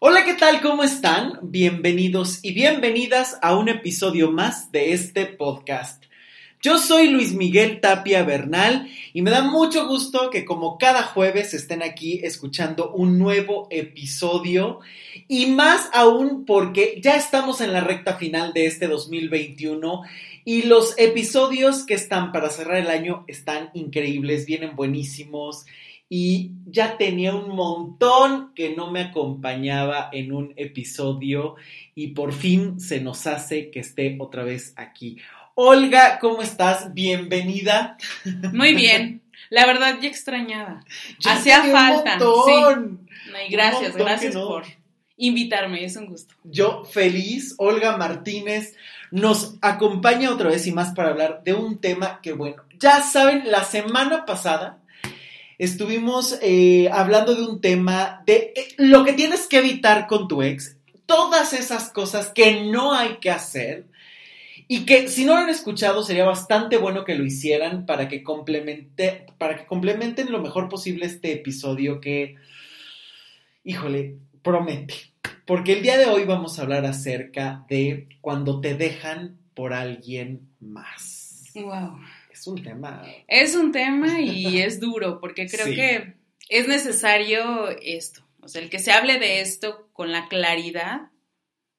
Hola, ¿qué tal? ¿Cómo están? Bienvenidos y bienvenidas a un episodio más de este podcast. Yo soy Luis Miguel Tapia Bernal y me da mucho gusto que como cada jueves estén aquí escuchando un nuevo episodio y más aún porque ya estamos en la recta final de este 2021 y los episodios que están para cerrar el año están increíbles, vienen buenísimos y ya tenía un montón que no me acompañaba en un episodio y por fin se nos hace que esté otra vez aquí. Olga, ¿cómo estás? Bienvenida. Muy bien. La verdad, ya extrañaba. Hacía falta. Sí. gracias, gracias por invitarme, es un gusto. Yo feliz, Olga Martínez nos acompaña otra vez y más para hablar de un tema que, bueno, ya saben, la semana pasada estuvimos eh, hablando de un tema de eh, lo que tienes que evitar con tu ex, todas esas cosas que no hay que hacer y que si no lo han escuchado sería bastante bueno que lo hicieran para que complemente, para que complementen lo mejor posible este episodio que, híjole, promete. Porque el día de hoy vamos a hablar acerca de cuando te dejan por alguien más. Wow un tema. Es un tema y es duro, porque creo que es necesario esto. O sea, el que se hable de esto con la claridad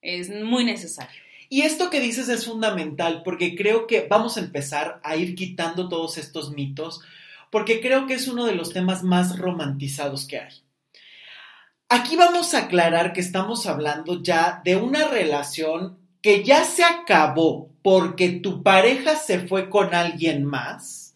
es muy necesario. Y esto que dices es fundamental, porque creo que vamos a empezar a ir quitando todos estos mitos, porque creo que es uno de los temas más romantizados que hay. Aquí vamos a aclarar que estamos hablando ya de una relación que ya se acabó porque tu pareja se fue con alguien más,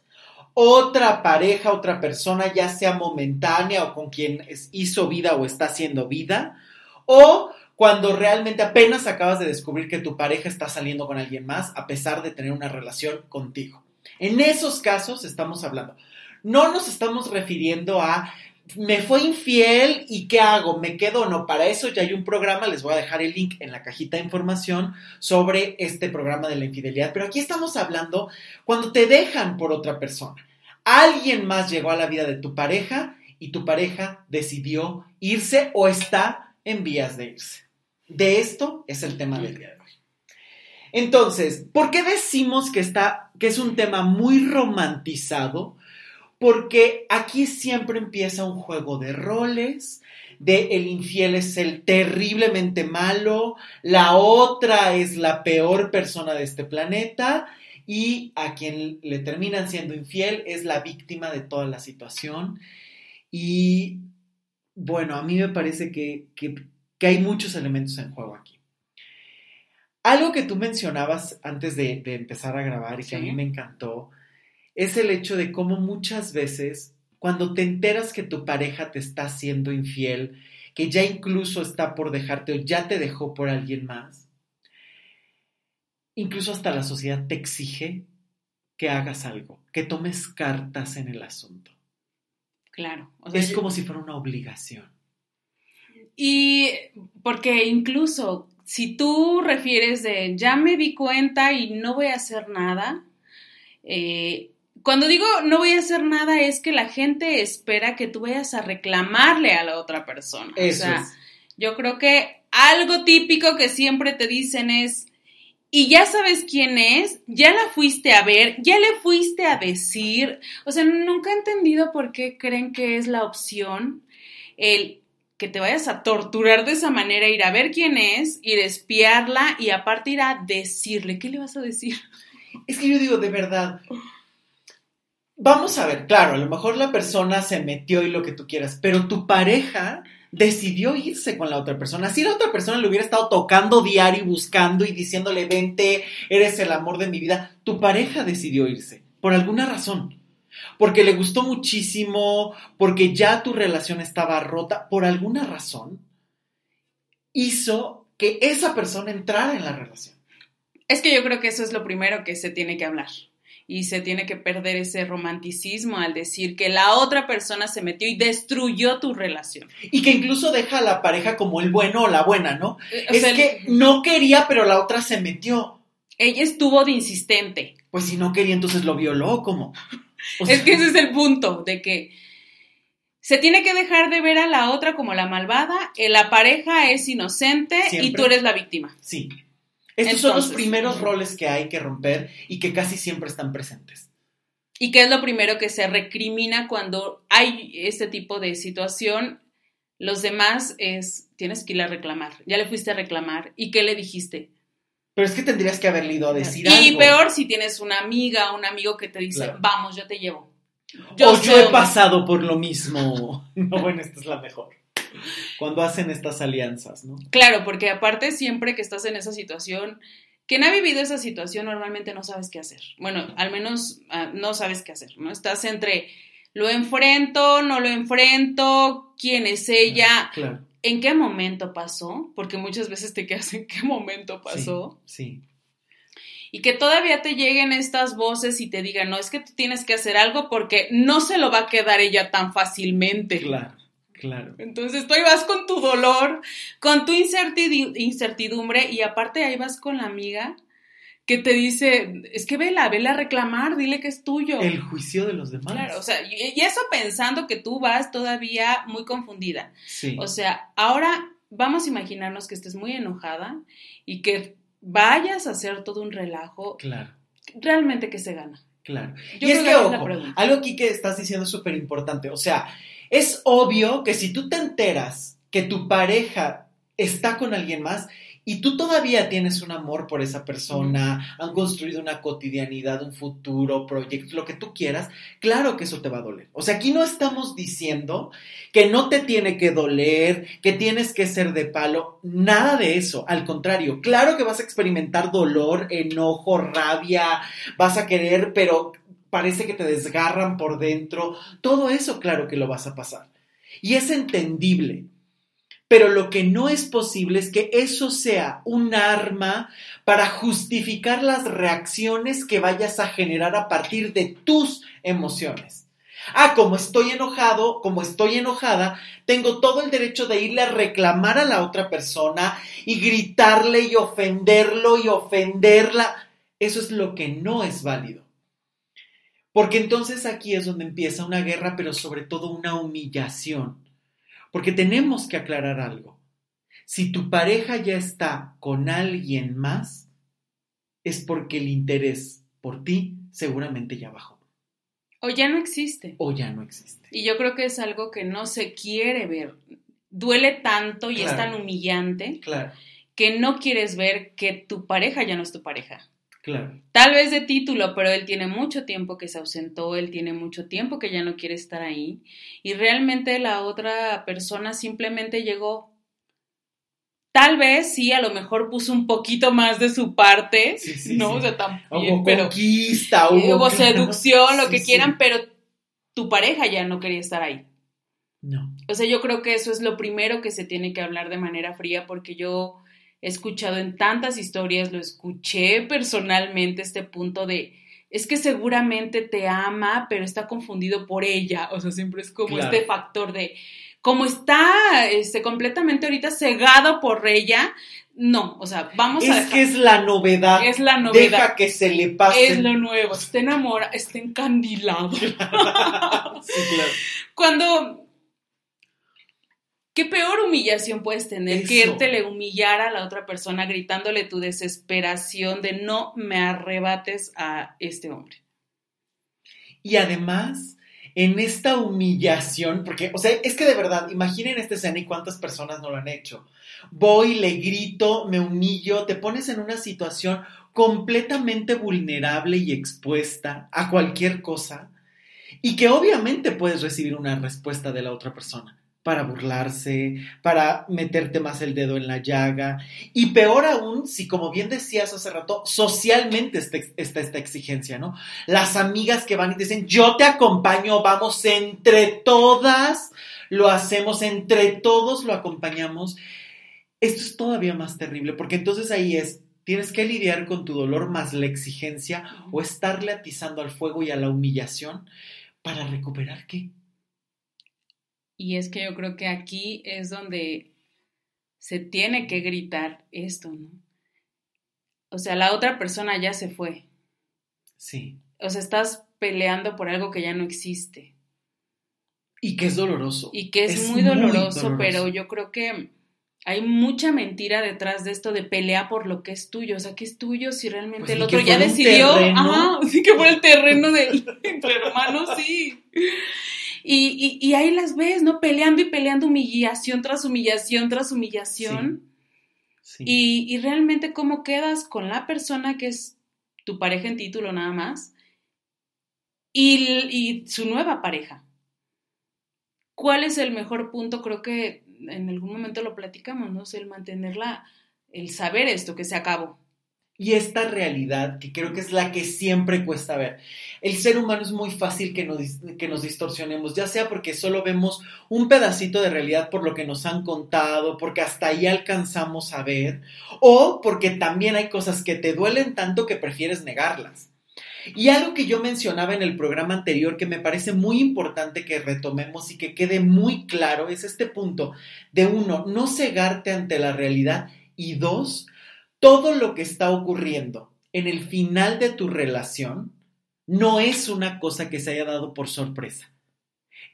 otra pareja, otra persona, ya sea momentánea o con quien hizo vida o está haciendo vida, o cuando realmente apenas acabas de descubrir que tu pareja está saliendo con alguien más a pesar de tener una relación contigo. En esos casos estamos hablando. No nos estamos refiriendo a me fue infiel y ¿qué hago? ¿Me quedo o no? Para eso ya hay un programa, les voy a dejar el link en la cajita de información sobre este programa de la infidelidad. Pero aquí estamos hablando cuando te dejan por otra persona. Alguien más llegó a la vida de tu pareja y tu pareja decidió irse o está en vías de irse. De esto es el tema del día de hoy. Entonces, ¿por qué decimos que, está, que es un tema muy romantizado? Porque aquí siempre empieza un juego de roles, de el infiel es el terriblemente malo, la otra es la peor persona de este planeta y a quien le terminan siendo infiel es la víctima de toda la situación. Y bueno, a mí me parece que, hay muchos elementos en juego aquí. Algo que tú mencionabas antes de, empezar a grabar y que a mí me encantó es el hecho de cómo muchas veces cuando te enteras que tu pareja te está haciendo infiel, que ya incluso está por dejarte o ya te dejó por alguien más, incluso hasta la sociedad te exige que hagas algo, que tomes cartas en el asunto. Claro. es como si fuera una obligación. Y porque incluso si tú refieres de ya me di cuenta y no voy a hacer nada, eh, cuando digo no voy a hacer nada es que la gente espera que tú vayas a reclamarle a la otra persona. Eso o sea, yo creo que algo típico que siempre te dicen es, y ya sabes quién es, ya la fuiste a ver, ya le fuiste a decir, o sea, nunca he entendido por qué creen que es la opción el que te vayas a torturar de esa manera, ir a ver quién es, ir a espiarla y aparte ir a decirle, ¿qué le vas a decir? Es que yo digo, de verdad, vamos a ver, claro, a lo mejor la persona se metió y lo que tú quieras, pero tu pareja decidió irse con la otra persona. Si la otra persona le hubiera estado tocando diario y buscando y diciéndole, vente, eres el amor de mi vida, tu pareja decidió irse, por alguna razón. Porque le gustó muchísimo, porque ya tu relación estaba rota, por alguna razón, hizo que esa persona entrara en la relación. Es que yo creo que eso es lo primero que se tiene que hablar y se tiene que perder ese romanticismo al decir que la otra persona se metió y destruyó tu relación. Y que incluso deja a la pareja como el bueno o la buena, ¿no? Eh, es que no quería, pero la otra se metió. Ella estuvo de insistente. Pues si no quería, entonces lo violó, ¿cómo? es que ese es el punto, de que se tiene que dejar de ver a la otra como la malvada, eh, la pareja es inocente y tú eres la víctima. Sí. Estos son los primeros roles que hay que romper y que casi siempre están presentes. ¿Y qué es lo primero que se recrimina cuando hay este tipo de situación? Los demás es, tienes que ir a reclamar. Ya le fuiste a reclamar. ¿Y qué le dijiste? Pero es que tendrías que haberle ido a decir y algo. peor si tienes una amiga, un amigo que te dice, Claro. vamos, yo te llevo. o sé yo he dónde". pasado por lo mismo. No, bueno, esta es la mejor. Cuando hacen estas alianzas, ¿no? Claro, porque aparte siempre que estás en esa situación, quien ha vivido esa situación normalmente no sabes qué hacer. Bueno, al menos ah, no sabes qué hacer, ¿no? Estás entre lo enfrento, no lo enfrento, quién es ella, Claro. en qué momento pasó, porque muchas veces te quedas en qué momento pasó. Sí. Y que todavía te lleguen estas voces y te digan, no, es que tú tienes que hacer algo porque no se lo va a quedar ella tan fácilmente. Claro, claro. Entonces tú ahí vas con tu dolor, con tu incertidumbre y aparte ahí vas con la amiga que te dice, es que vela, vela a reclamar, dile que es tuyo. El juicio de los demás. Claro, o sea, y eso pensando que tú vas todavía muy confundida. sí. O sea, ahora vamos a imaginarnos que estés muy enojada y que vayas a hacer todo un relajo. claro, Realmente que se gana. claro. Yo y es que, ojo, algo aquí que estás diciendo es súper importante. O sea, es obvio que si tú te enteras que tu pareja está con alguien más y tú todavía tienes un amor por esa persona, han construido una cotidianidad, un futuro, proyecto, lo que tú quieras, claro que eso te va a doler. O sea, aquí no estamos diciendo que no te tiene que doler, que tienes que ser de palo, nada de eso. Al contrario, claro que vas a experimentar dolor, enojo, rabia, vas a querer, pero parece que te desgarran por dentro. Todo eso, claro que lo vas a pasar. Y es entendible. Pero lo que no es posible es que eso sea un arma para justificar las reacciones que vayas a generar a partir de tus emociones. Ah, como estoy enojado, como estoy enojada, tengo todo el derecho de irle a reclamar a la otra persona y gritarle y ofenderlo y ofenderla. Eso es lo que no es válido. Porque entonces aquí es donde empieza una guerra, pero sobre todo una humillación. Porque tenemos que aclarar algo. Si tu pareja ya está con alguien más, es porque el interés por ti seguramente ya bajó O ya no existe. o ya no existe. Y yo creo que es algo que no se quiere ver. Duele tanto y es tan humillante Claro, que no quieres ver que tu pareja ya no es tu pareja. Claro, Tal vez de título, pero él tiene mucho tiempo que se ausentó, él tiene mucho tiempo que ya no quiere estar ahí. Y realmente la otra persona simplemente llegó. Tal vez sí, a lo mejor puso un poquito más de su parte, Sí, sí, ¿no? sí. O sea, también, Hubo pero conquista, hubo, hubo, seducción, lo que quieran, pero tu pareja ya no quería estar ahí. No, O sea, yo creo que eso es lo primero que se tiene que hablar de manera fría porque yo he escuchado en tantas historias, lo escuché personalmente este punto de, es que seguramente te ama, pero está confundido por ella. O sea, siempre es como Claro. este factor de, como está este, completamente ahorita cegado por ella, no, o sea, vamos a es que es la novedad. Es la novedad. Deja que se le pase. Es lo nuevo, está enamorado, está encandilado. sí, claro. Cuando. ¿Qué peor humillación puedes tener que irte humillar a la otra persona gritándole tu desesperación de no me arrebates a este hombre? Y además, en esta humillación, porque, o sea, es que de verdad, imaginen esta escena y cuántas personas no lo han hecho. Voy, le grito, me humillo, te pones en una situación completamente vulnerable y expuesta a cualquier cosa y que obviamente puedes recibir una respuesta de la otra persona para burlarse, para meterte más el dedo en la llaga. Y peor aún, si como bien decías hace rato, socialmente está, está esta exigencia, ¿no? Las amigas que van y dicen, yo te acompaño, vamos entre todas, lo hacemos, entre todos lo acompañamos. Esto es todavía más terrible, porque entonces ahí es, tienes que lidiar con tu dolor más la exigencia o estarle atizando al fuego y a la humillación para recuperar qué. Y es que yo creo que aquí es donde se tiene que gritar esto, ¿no? O sea, la otra persona ya se fue. Sí, O sea, estás peleando por algo que ya no existe. Y que es doloroso. Y que es, muy, doloroso, pero yo creo que hay mucha mentira detrás de esto de pelea por lo que es tuyo. O sea, ¿qué es tuyo si realmente Pues el otro ya decidió? terreno. Ajá, sí que fue el terreno del entre hermanos, sí. Y, y, y ahí las ves, ¿no? Peleando y peleando humillación tras humillación tras humillación. Sí. Y, y realmente cómo quedas con la persona que es tu pareja en título nada más y, y su nueva pareja. ¿Cuál es el mejor punto? Creo que en algún momento lo platicamos, ¿no? El mantenerla, el saber esto que se acabó. Y esta realidad, que creo que es la que siempre cuesta ver. El ser humano es muy fácil que nos, que nos distorsionemos, ya sea porque solo vemos un pedacito de realidad por lo que nos han contado, porque hasta ahí alcanzamos a ver, o porque también hay cosas que te duelen tanto que prefieres negarlas. Y algo que yo mencionaba en el programa anterior que me parece muy importante que retomemos y que quede muy claro es este punto de uno, no cegarte ante la realidad y dos, todo lo que está ocurriendo en el final de tu relación no es una cosa que se haya dado por sorpresa.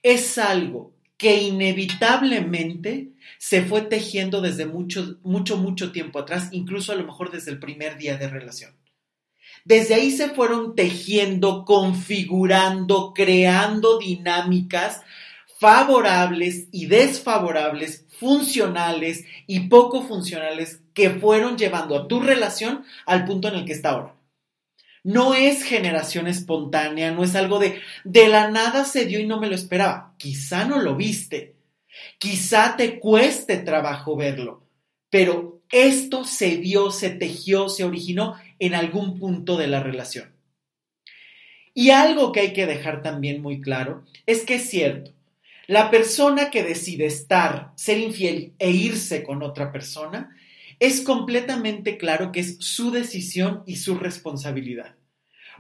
Es algo que inevitablemente se fue tejiendo desde mucho, mucho, mucho tiempo atrás, incluso a lo mejor desde el primer día de relación. Desde ahí se fueron tejiendo, configurando, creando dinámicas favorables y desfavorables, funcionales y poco funcionales que fueron llevando a tu relación al punto en el que está ahora. No es generación espontánea, no es algo de de la nada se dio y no me lo esperaba. Quizá no lo viste, quizá te cueste trabajo verlo, pero esto se dio, se tejió, se originó en algún punto de la relación. Y algo que hay que dejar también muy claro es que es cierto, la persona que decide estar, ser infiel e irse con otra persona, es completamente claro que es su decisión y su responsabilidad.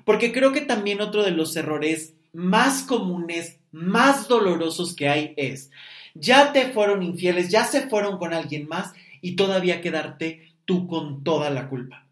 Porque creo que también otro de los errores más comunes, más dolorosos que hay es, ya te fueron infieles, ya se fueron con alguien más y todavía quedarte tú con toda la culpa.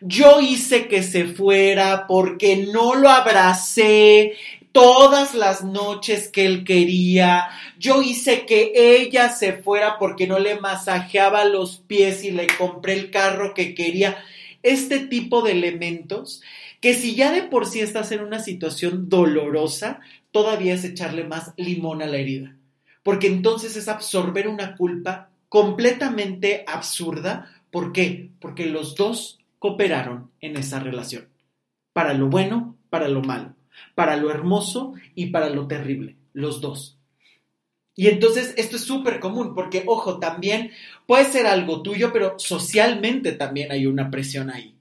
Yo hice que se fuera porque no lo abracé todas las noches que él quería. Yo hice que ella se fuera porque no le masajeaba los pies y le compré el carro que quería. Este tipo de elementos que si ya de por sí estás en una situación dolorosa, todavía es echarle más limón a la herida. Porque entonces es absorber una culpa completamente absurda. ¿Por qué? Porque los dos cooperaron en esa relación. Para lo bueno, para lo malo. Para lo hermoso y para lo terrible. Los dos. Y entonces esto es súper común porque, ojo, también puede ser algo tuyo, pero socialmente también hay una presión ahí.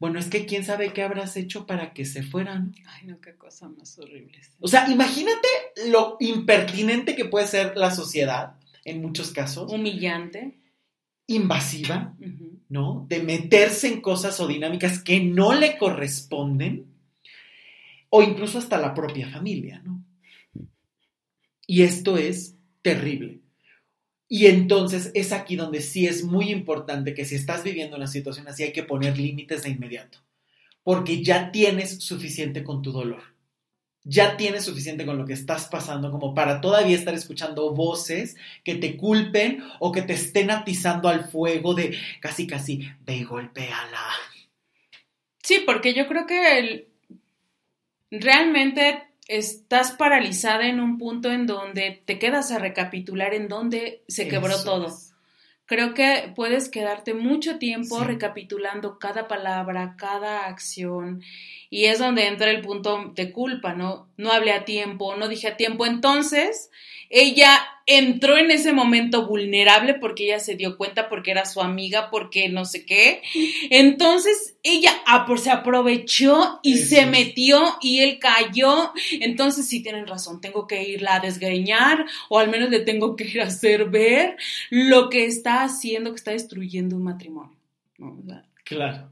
Bueno, es que quién sabe qué habrás hecho para que se fueran. Ay, no, qué cosa más horrible. sí. O sea, imagínate lo impertinente que puede ser la sociedad en muchos casos, Humillante. invasiva. ¿no? De meterse en cosas o dinámicas que no le corresponden, o incluso hasta la propia familia, ¿no? Y esto es terrible. Y entonces es aquí donde sí es muy importante que si estás viviendo una situación así hay que poner límites de inmediato, porque ya tienes suficiente con tu dolor. Ya tienes suficiente con lo que estás pasando como para todavía estar escuchando voces que te culpen o que te estén atizando al fuego de casi casi ve y golpéala. Sí, porque yo creo que el- realmente estás paralizada en un punto en donde te quedas a recapitular en dónde se quebró Eso todo. es. Creo que puedes quedarte mucho tiempo Sí. recapitulando cada palabra, cada acción, y es donde entra el punto de culpa, ¿no? No hablé a tiempo, no dije a tiempo. Entonces, ella entró en ese momento vulnerable porque ella se dio cuenta, porque era su amiga, porque no sé qué. Entonces, ella se aprovechó y Eso se es. metió y él cayó. Entonces, sí tienen razón, tengo que irla a desgreñar o al menos le tengo que ir a hacer ver lo que está haciendo, que está destruyendo un matrimonio. Claro.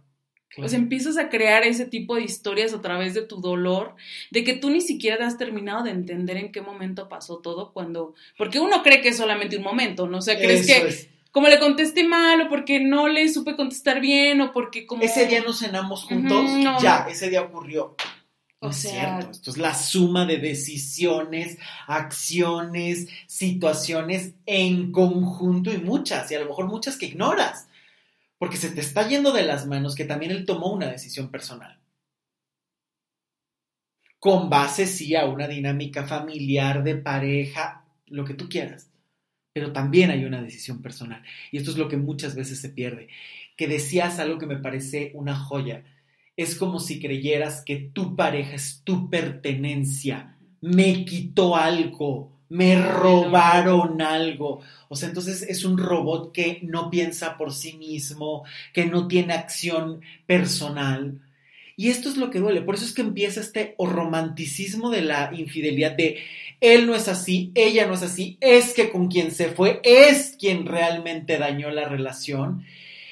Sea, empiezas a crear ese tipo de historias a través de tu dolor, de que tú ni siquiera has terminado de entender en qué momento pasó todo cuando, porque uno cree que es solamente un momento, ¿no? O sea, crees Eso que es. como le contesté mal o porque no le supe contestar bien o porque como... Ese día nos cenamos juntos, Ujú, no. ya, ese día ocurrió. O No O es sea- cierto. Esto es la suma de decisiones, acciones, situaciones en conjunto y muchas, y a lo mejor muchas que ignoras, porque se te está yendo de las manos que también él tomó una decisión personal. Con base, sí, a una dinámica familiar, de pareja, lo que tú quieras. Pero también hay una decisión personal. Y esto es lo que muchas veces se pierde. Que decías algo que me parece una joya es como si creyeras que tu pareja es tu pertenencia. Me quitó algo, me robaron algo. O sea, entonces es un robot que no piensa por sí mismo, que no tiene acción personal. Y esto es lo que duele. Por eso es que empieza este romanticismo de la infidelidad de él no es así, ella no es así, es que con quien se fue es quien realmente dañó la relación.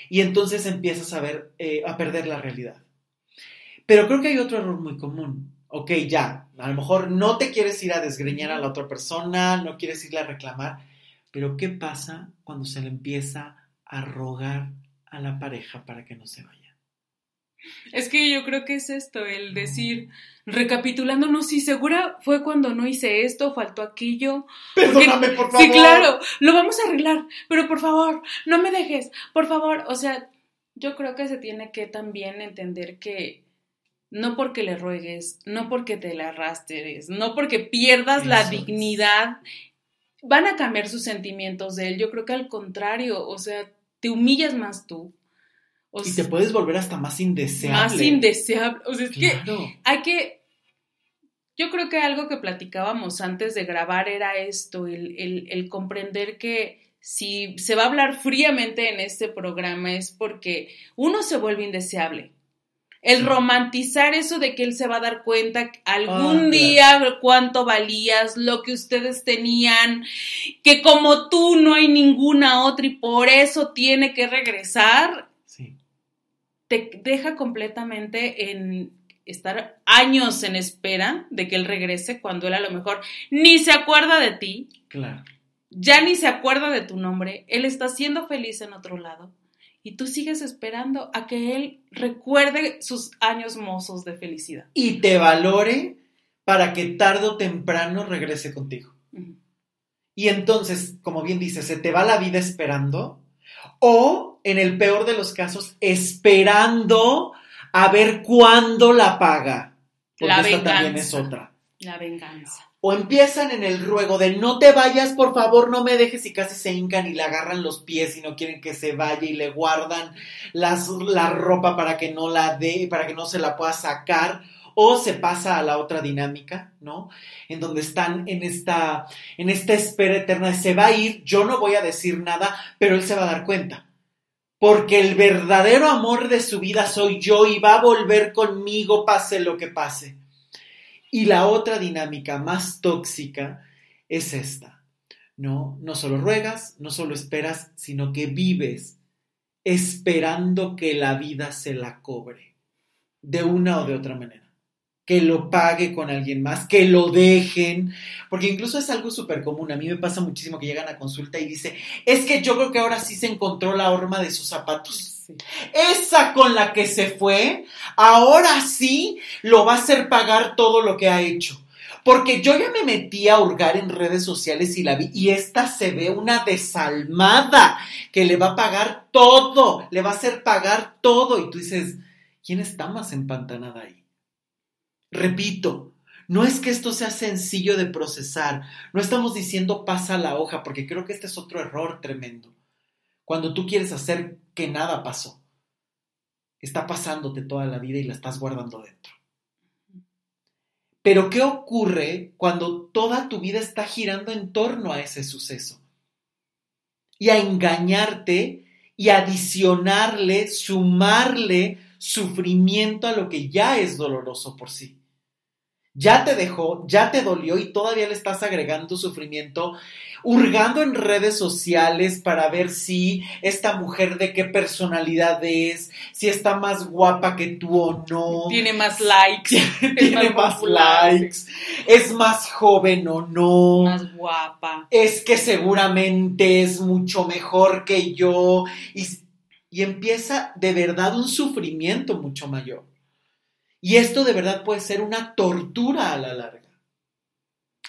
Y entonces empiezas a ver, eh, a perder la realidad. Pero creo que hay otro error muy común. Ok, ya, a lo mejor no te quieres ir a desgreñar a la otra persona, no quieres irle a reclamar, pero ¿qué pasa cuando se le empieza a rogar a la pareja para que no se vaya? Es que yo creo que es esto, el decir, recapitulando, no, sí, segura fue cuando no hice esto, faltó aquello. Perdóname, por favor. Sí, claro, lo vamos a arreglar, pero por favor, no me dejes, por favor. O sea, yo creo que se tiene que también entender que no porque le ruegues, no porque te la arrastres, no porque pierdas la Eso dignidad, van a cambiar sus sentimientos de él. Yo creo que al contrario, o sea, te humillas más tú. O Y te puedes volver hasta más indeseable. más indeseable. O sea, es que hay que. Yo creo que algo que platicábamos antes de grabar era esto, el, el- el comprender que si se va a hablar fríamente en este programa es porque uno se vuelve indeseable. El romantizar eso de que él se va a dar cuenta algún Ah, claro. día cuánto valías, lo que ustedes tenían, que como tú no hay ninguna otra y por eso tiene que regresar, Sí. te deja completamente en estar años en espera de que él regrese cuando él a lo mejor ni se acuerda de ti, Claro. ya ni se acuerda de tu nombre, él está siendo feliz en otro lado y tú sigues esperando a que él recuerde sus años mozos de felicidad. Y te valore para que tarde o temprano regrese contigo. Y entonces, como bien dices, se te va la vida esperando o, en el peor de los casos, esperando a ver cuándo la paga. Porque La esta también es otra. La venganza. O empiezan en el ruego de no te vayas, por favor, no me dejes y casi se hincan y le agarran los pies y no quieren que se vaya y le guardan las, la ropa para que no la dé, para que no se la pueda sacar. O se pasa a la otra dinámica, ¿no? En donde están en esta, en esta espera eterna se va a ir, yo no voy a decir nada, pero él se va a dar cuenta. Porque el verdadero amor de su vida soy yo y va a volver conmigo pase lo que pase. Y la otra dinámica más tóxica es esta. No, no solo ruegas, no solo esperas, sino que vives esperando que la vida se la cobre de una o de otra manera. Que lo pague con alguien más, que lo dejen, porque incluso es algo súper común. A mí me pasa muchísimo que llegan a consulta y dice, es que yo creo que ahora sí se encontró la horma de sus zapatos. Esa con la que se fue, ahora sí lo va a hacer pagar todo lo que ha hecho. Porque yo ya me metí a hurgar en redes sociales y la vi, y esta se ve una desalmada que le va a pagar todo, le va a hacer pagar todo. Y tú dices, ¿quién está más empantanada ahí? Repito, no es que esto sea sencillo de procesar, no estamos diciendo pasa la hoja, porque creo que este es otro error tremendo. Cuando tú quieres hacer que nada pasó, está pasándote toda la vida y la estás guardando dentro. Pero ¿qué ocurre cuando toda tu vida está girando en torno a ese suceso? Y a engañarte y adicionarle, sumarle sufrimiento a lo que ya es doloroso por sí. Ya te dejó, ya te dolió y todavía le estás agregando sufrimiento, hurgando en redes sociales para ver si esta mujer de qué personalidad es, si está más guapa que tú o no, Tiene más likes. tiene más más popular, likes, es más joven o no, Más guapa. es que seguramente es mucho mejor que yo y, y empieza de verdad un sufrimiento mucho mayor. Y esto de verdad puede ser una tortura a la larga.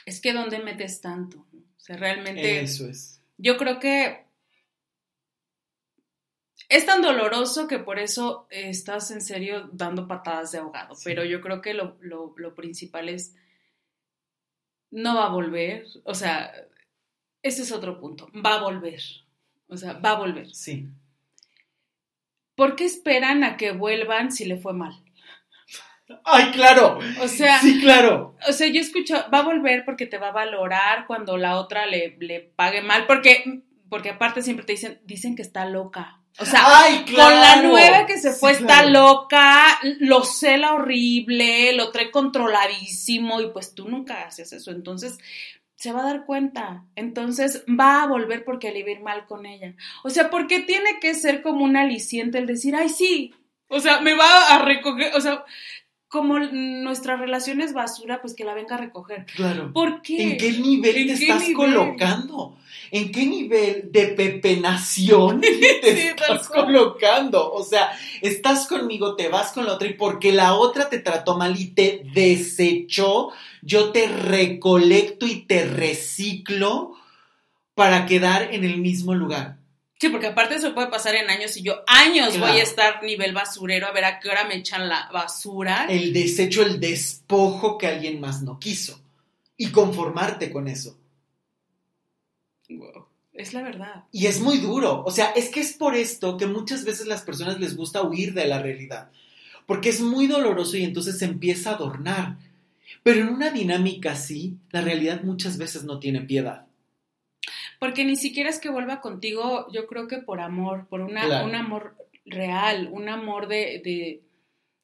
Es que ¿dónde metes tanto? O sea, realmente... Eso es. Yo creo que es tan doloroso que por eso estás en serio dando patadas de ahogado, pero yo creo que lo, principal es, no va a volver, o sea, ese es otro punto, va a volver, o sea, va a volver. Sí. ¿Por qué esperan a que vuelvan si le fue mal? Ay, claro. O sea, sí, claro. O sea, yo escucho, va a volver porque te va a valorar cuando la otra le, le pague mal, porque, porque aparte siempre te dicen, dicen que está loca. O sea, con la nueva que se fue está loca, lo cela horrible, lo trae controladísimo y pues tú nunca haces eso. Entonces, se va a dar cuenta. Entonces, va a volver porque le ir mal con ella. O sea, ¿por qué tiene que ser como un aliciente el decir, ay, sí? O sea, me va a recoger, o sea, como nuestra relación es basura, pues que la venga a recoger. Claro. ¿Por qué? ¿En qué nivel te estás colocando? ¿En qué nivel de pepenación te estás colocando? O sea, estás conmigo, te vas con la otra y porque la otra te trató mal y te desechó, yo te recolecto y te reciclo para quedar en el mismo lugar. Sí, porque aparte eso puede pasar en años y yo años voy a estar nivel basurero a ver a qué hora me echan la basura. El desecho, el despojo que alguien más no quiso. Y conformarte con eso. Wow. Es la verdad. Y es muy duro. O sea, es que es por esto que muchas veces las personas les gusta huir de la realidad. Porque es muy doloroso y entonces se empieza a adornar. Pero en una dinámica así, la realidad muchas veces no tiene piedad porque ni siquiera es que vuelva contigo, yo creo que por amor, por una, un amor real, un amor de,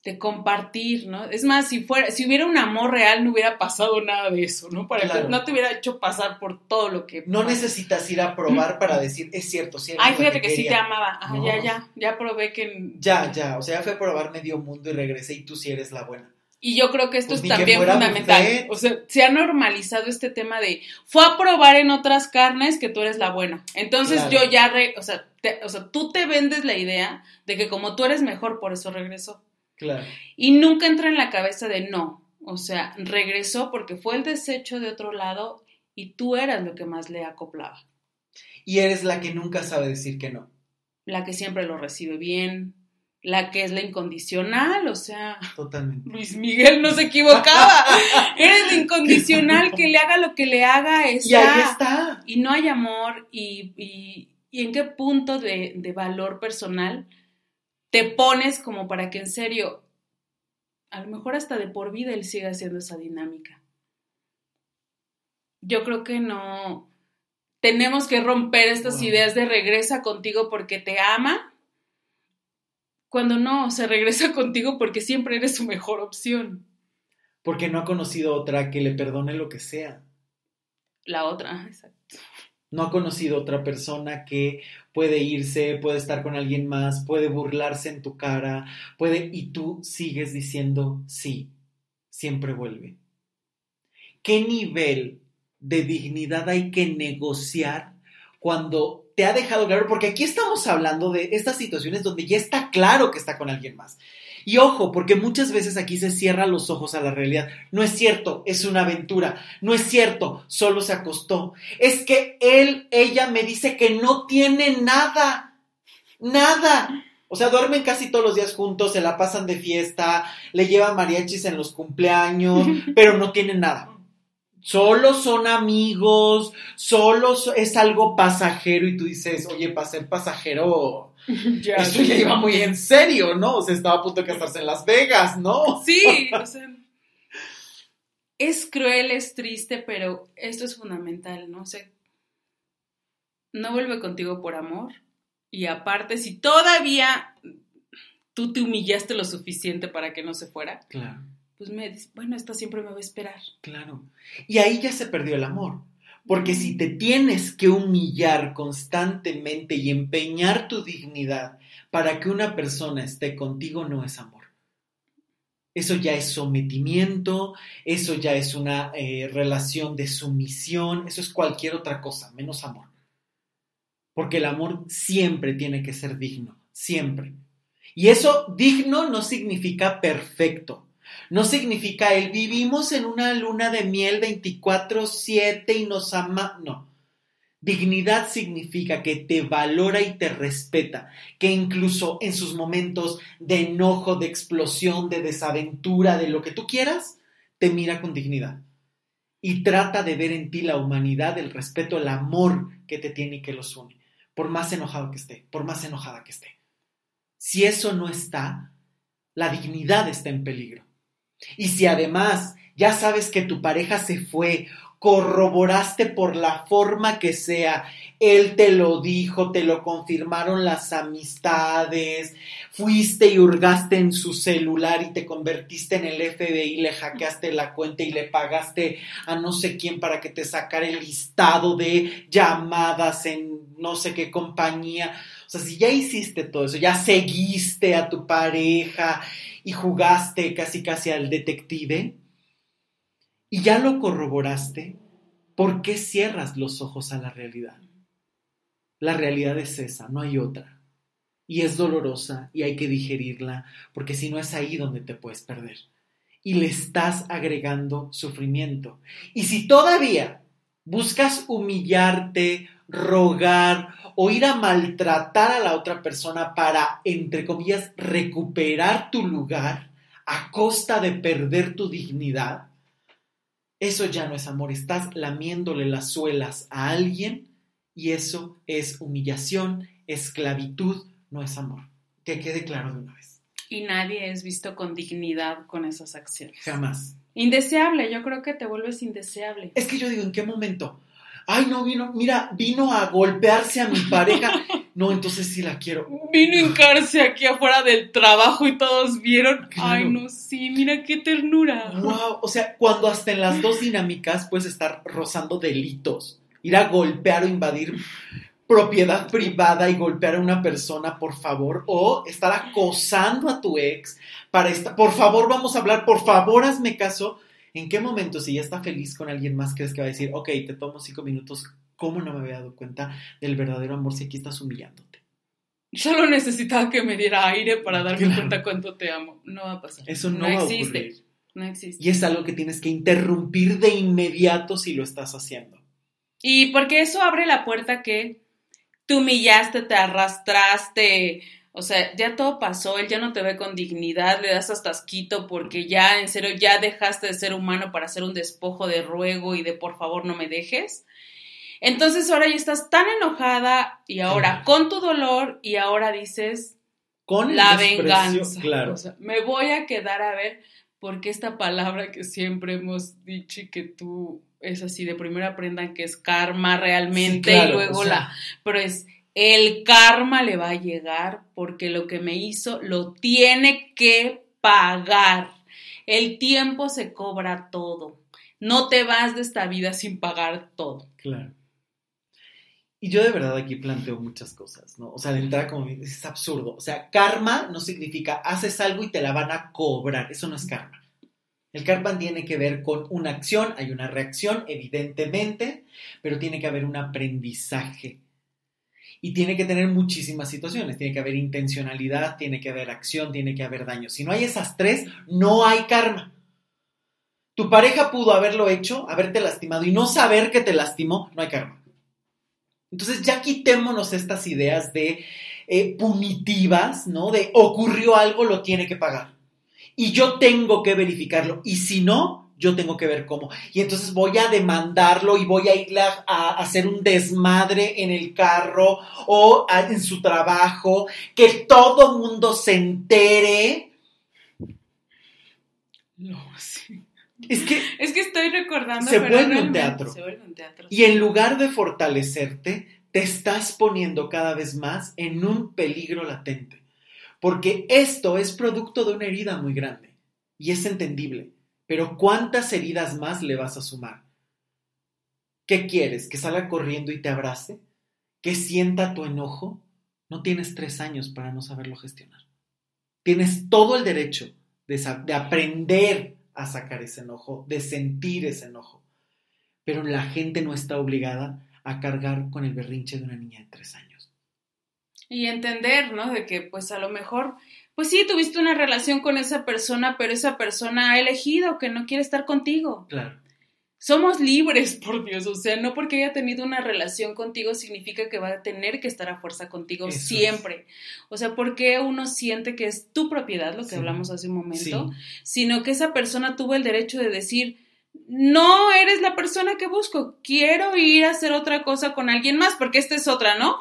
de, compartir, ¿no? Es más, si fuera, si hubiera un amor real, no hubiera pasado nada de eso, ¿no? Para que no te hubiera hecho pasar por todo lo que. No necesitas ir a probar para decir, es cierto, sí. Ay, fíjate que, sí te amaba. Ah, ya, ya, ya probé que. Ya, ya, o sea, ya fui a probar medio mundo y regresé y tú sí eres la buena. Y yo creo que esto pues es también fundamental. O sea, se ha normalizado este tema de fue a probar en otras carnes que tú eres la buena. Entonces yo ya, o, sea, o sea, tú te vendes la idea de que como tú eres mejor, por eso regresó. Claro. Y nunca entra en la cabeza de no. O sea, regresó porque fue el desecho de otro lado y tú eras lo que más le acoplaba. Y eres la que nunca sabe decir que no. La que siempre lo recibe bien, la que es la incondicional, o sea, Totalmente. Luis Miguel no se equivocaba. Eres la incondicional que le haga lo que le haga. Esa, y ahí está. Y no hay amor. Y, y, y en qué punto de, de, valor personal te pones como para que en serio, a lo mejor hasta de por vida él siga haciendo esa dinámica. Yo creo que no. Tenemos que romper estas ideas de regresa contigo porque te ama cuando no, se regresa contigo porque siempre eres su mejor opción. Porque no ha conocido otra que le perdone lo que sea. La otra, exacto. No ha conocido otra persona que puede irse, puede estar con alguien más, puede burlarse en tu cara, puede y tú sigues diciendo sí, siempre vuelve. ¿Qué nivel de dignidad hay que negociar cuando te ha dejado claro, porque aquí estamos hablando de estas situaciones donde ya está claro que está con alguien más. Y ojo, porque muchas veces aquí se cierran los ojos a la realidad. No es cierto, es una aventura. No es cierto, solo se acostó. Es que él, ella me dice que no tiene nada. Nada. O sea, duermen casi todos los días juntos, se la pasan de fiesta, le llevan mariachis en los cumpleaños, pero no tienen nada solo son amigos, solo es algo pasajero y tú dices, oye, para ser pasajero, esto ya iba muy en serio, ¿no? O sea, estaba a punto de casarse en Las Vegas, ¿no? Sí, o sea, es cruel, es triste, pero esto es fundamental, ¿no? O sea, no vuelve contigo por amor y aparte, si todavía tú te humillaste lo suficiente para que no se fuera, claro pues me bueno, esta siempre me va a esperar. Claro. Y ahí ya se perdió el amor. Porque si te tienes que humillar constantemente y empeñar tu dignidad para que una persona esté contigo, no es amor. Eso ya es sometimiento, eso ya es una eh, relación de sumisión, eso es cualquier otra cosa, menos amor. Porque el amor siempre tiene que ser digno, siempre. Y eso digno no significa perfecto No significa el vivimos en una luna de miel 24/7 y nos ama. No. Dignidad significa que te valora y te respeta, que incluso en sus momentos de enojo, de explosión, de desaventura, de lo que tú quieras, te mira con dignidad. Y trata de ver en ti la humanidad, el respeto, el amor que te tiene y que los une, por más enojado que esté, por más enojada que esté. Si eso no está, la dignidad está en peligro. Y si además ya sabes que tu pareja se fue corroboraste por la forma que sea, él te lo dijo, te lo confirmaron las amistades, fuiste y hurgaste en su celular y te convertiste en el FBI, le hackeaste la cuenta y le pagaste a no sé quién para que te sacara el listado de llamadas en no sé qué compañía. O sea, si ya hiciste todo eso, ya seguiste a tu pareja y jugaste casi casi al detective, y ya lo corroboraste, ¿por qué cierras los ojos a la realidad? La realidad es esa, no hay otra. Y es dolorosa y hay que digerirla, porque si no es ahí donde te puedes perder. Y le estás agregando sufrimiento. Y si todavía buscas humillarte, rogar o ir a maltratar a la otra persona para, entre comillas, recuperar tu lugar a costa de perder tu dignidad, eso ya no es amor, estás lamiéndole las suelas a alguien y eso es humillación, esclavitud, no es amor. Que quede claro de una vez. Y nadie es visto con dignidad con esas acciones. Jamás. Indeseable, yo creo que te vuelves indeseable. Es que yo digo, ¿en qué momento? Ay, no, vino, mira, vino a golpearse a mi pareja. No, entonces sí la quiero. Vino a hincarse aquí afuera del trabajo y todos vieron. Ay, no, sí, mira qué ternura. Wow, o sea, cuando hasta en las dos dinámicas puedes estar rozando delitos. Ir a golpear o invadir propiedad privada y golpear a una persona, por favor, o estar acosando a tu ex para estar, por favor, vamos a hablar, por favor, hazme caso. ¿En qué momento, si ya está feliz con alguien más, crees que va a decir, ok, te tomo cinco minutos, ¿cómo no me había dado cuenta del verdadero amor si aquí estás humillándote? Solo necesitaba que me diera aire para darme cuenta cuánto te amo. No va a pasar. Eso no, va a ocurrir. No existe. Y es algo que tienes que interrumpir de inmediato si lo estás haciendo. Y porque eso abre la puerta que te humillaste, te arrastraste, o sea, ya todo pasó, él ya no te ve con dignidad, le das hasta asquito porque ya, en serio, ya dejaste de ser humano para ser un despojo de ruego y de por favor no me dejes. Entonces ahora ya estás tan enojada y ahora con tu dolor y ahora dices con la venganza. Claro. O sea, me voy a quedar a ver porque esta palabra que siempre hemos dicho y que tú es así de primera aprendan que es karma realmente y luego la pero es el karma le va a llegar porque lo que me hizo lo tiene que pagar. El tiempo se cobra todo. No te vas de esta vida sin pagar todo. Claro. Y yo de verdad aquí planteo muchas cosas, ¿no? O sea, de entrada como es absurdo. O sea, karma no significa haces algo y te la van a cobrar. Eso no es karma. El karma tiene que ver con una acción, hay una reacción, evidentemente, pero tiene que haber un aprendizaje. Y tiene que tener muchísimas situaciones. Tiene que haber intencionalidad, tiene que haber acción, tiene que haber daño. Si no hay esas tres, no hay karma. Tu pareja pudo haberlo hecho, haberte lastimado y no saber que te lastimó, no hay karma. Entonces ya quitémonos estas ideas de eh, punitivas, ¿no? De ocurrió algo, lo tiene que pagar. Y yo tengo que verificarlo. Y si no, yo tengo que ver cómo. Y entonces voy a demandarlo y voy a ir a, hacer un desmadre en el carro o en su trabajo, que todo mundo se entere. No, sí. Es que, es que estoy recordando. Se vuelve un teatro. Se vuelve un teatro. Y en lugar de fortalecerte, te estás poniendo cada vez más en un peligro latente. Porque esto es producto de una herida muy grande. Y es entendible. Pero ¿cuántas heridas más le vas a sumar? ¿Qué quieres? ¿Que salga corriendo y te abrace? ¿Que sienta tu enojo? No tienes tres años para no saberlo gestionar. Tienes todo el derecho de, de aprender a sacar ese enojo, de sentir ese enojo. Pero la gente no está obligada a cargar con el berrinche de una niña de tres años. Y entender, ¿no? De que pues a lo mejor pues sí, tuviste una relación con esa persona, pero esa persona ha elegido que no quiere estar contigo. Claro. Somos libres, por Dios, o sea, no porque haya tenido una relación contigo significa que va a tener que estar a fuerza contigo Eso es. siempre. O sea, porque uno siente que es tu propiedad, lo que Sí. hablamos hace un momento, Sí. sino que esa persona tuvo el derecho de decir, no eres la persona que busco, quiero ir a hacer otra cosa con alguien más, porque esta es otra, ¿no?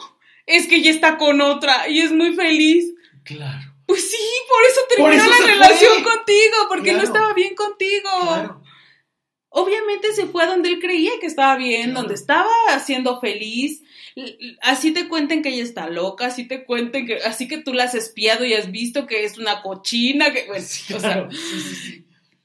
Es que ya está con otra y es muy feliz. Claro. Pues sí, por eso Por terminó eso la relación fue. contigo, porque no estaba bien contigo. Claro. Obviamente se fue a donde él creía que estaba bien, Claro. donde estaba siendo feliz. Así te cuenten que ella está loca, así te cuenten que, así que tú la has espiado y has visto que es una cochina, que, Sí, o sea,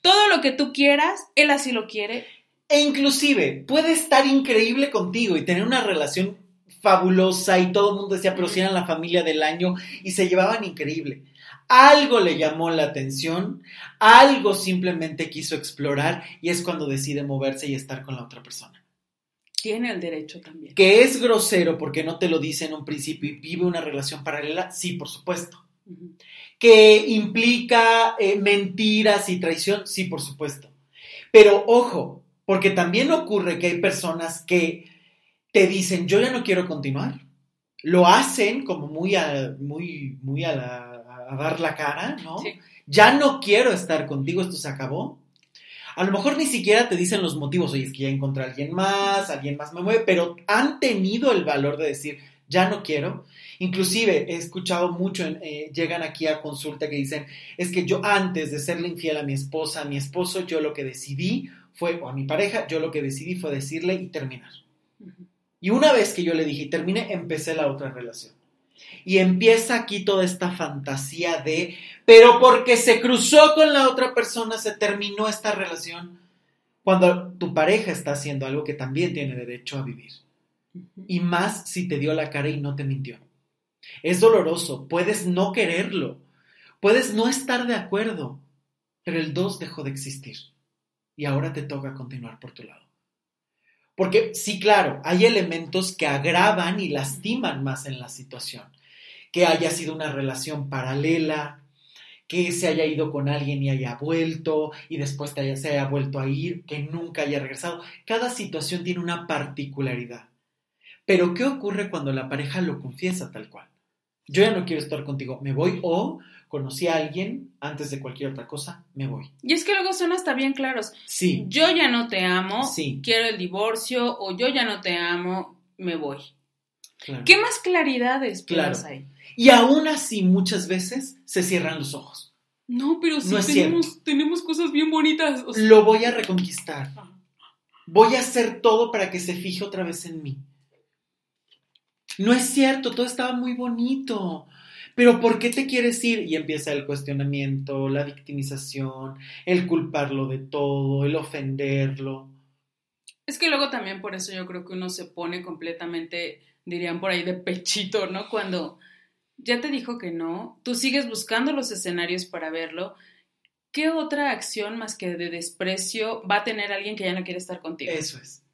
todo lo que tú quieras, él así lo quiere. E inclusive puede estar increíble contigo y tener una relación fabulosa y todo el mundo decía, pero si eran la familia del año y se llevaban increíble. Algo le llamó la atención, algo simplemente quiso explorar y es cuando decide moverse y estar con la otra persona. Tiene el derecho también. Que es grosero porque no te lo dice en un principio y vive una relación paralela, sí, por supuesto. Que implica eh, mentiras y traición, sí, por supuesto. Pero ojo, porque también ocurre que hay personas que te dicen, yo ya no quiero continuar. Lo hacen como muy a, muy, muy a, la- a dar la cara, ¿no? Sí. Ya no quiero estar contigo, esto se acabó. A lo mejor ni siquiera te dicen los motivos, oye, es que ya encontré a alguien más, alguien más me mueve, pero han tenido el valor de decir, ya no quiero. Inclusive he escuchado mucho, en- eh, llegan aquí a consulta que dicen, es que yo antes de serle infiel a mi esposa, a mi esposo, yo lo que decidí fue, o a mi pareja, yo lo que decidí fue decirle y terminar. Y una vez que yo le dije y terminé, empecé la otra relación. Y empieza aquí toda esta fantasía de, pero porque se cruzó con la otra persona, se terminó esta relación. Cuando tu pareja está haciendo algo que también tiene derecho a vivir. Y más si te dio la cara y no te mintió. Es doloroso, puedes no quererlo, puedes no estar de acuerdo, pero el 2 dejó de existir. Y ahora te toca continuar por tu lado. Porque sí, claro, hay elementos que agravan y lastiman más en la situación. Que haya sido una relación paralela, que se haya ido con alguien y haya vuelto y después te haya- se haya vuelto a ir, que nunca haya regresado. Cada situación tiene una particularidad. Pero ¿qué ocurre cuando la pareja lo confiesa tal cual? Yo ya no quiero estar contigo, me voy o conocí a alguien antes de cualquier otra cosa, me voy. Y es que luego son hasta bien claros. Sí, Yo ya no te amo, Sí. quiero el divorcio, o yo ya no te amo, me voy. claro. ¿Qué más claridades Claro. ahí? Y aún así muchas veces se cierran los ojos. No, pero sí No tenemos, tenemos cosas bien bonitas. o sea- Lo voy a reconquistar. Voy a hacer todo para que se fije otra vez en mí. No es cierto, todo estaba muy bonito. Pero ¿por qué te quieres ir? Y empieza el cuestionamiento, la victimización, el culparlo de todo, el ofenderlo. Es que luego también por eso yo creo que uno se pone completamente, dirían por ahí, de pechito, ¿no? Cuando ya te dijo que no, tú sigues buscando los escenarios para verlo. ¿Qué otra acción más que de desprecio va a tener alguien que ya no quiere estar contigo? Eso es.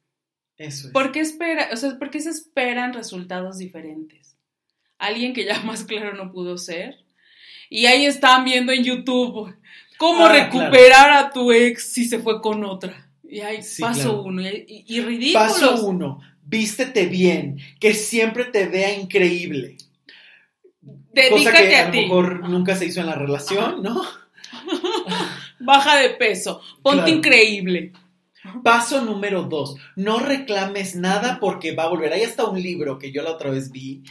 Eso es. ¿Por qué espera, o sea, por qué se esperan resultados diferentes? Alguien que ya más claro no pudo ser. Y ahí están viendo en YouTube cómo Ah, recuperar a tu ex si se fue con otra. Y ahí Sí, paso claro. uno. Y, ridículos. Paso uno, vístete bien, que siempre te vea increíble. Dedícate Cosa que a, a lo ti. mejor Ajá. nunca se hizo en la relación, ¿no? Baja de peso. Ponte Claro. increíble. Paso número dos, no reclames nada porque va a volver. Ahí está un libro que yo la otra vez vi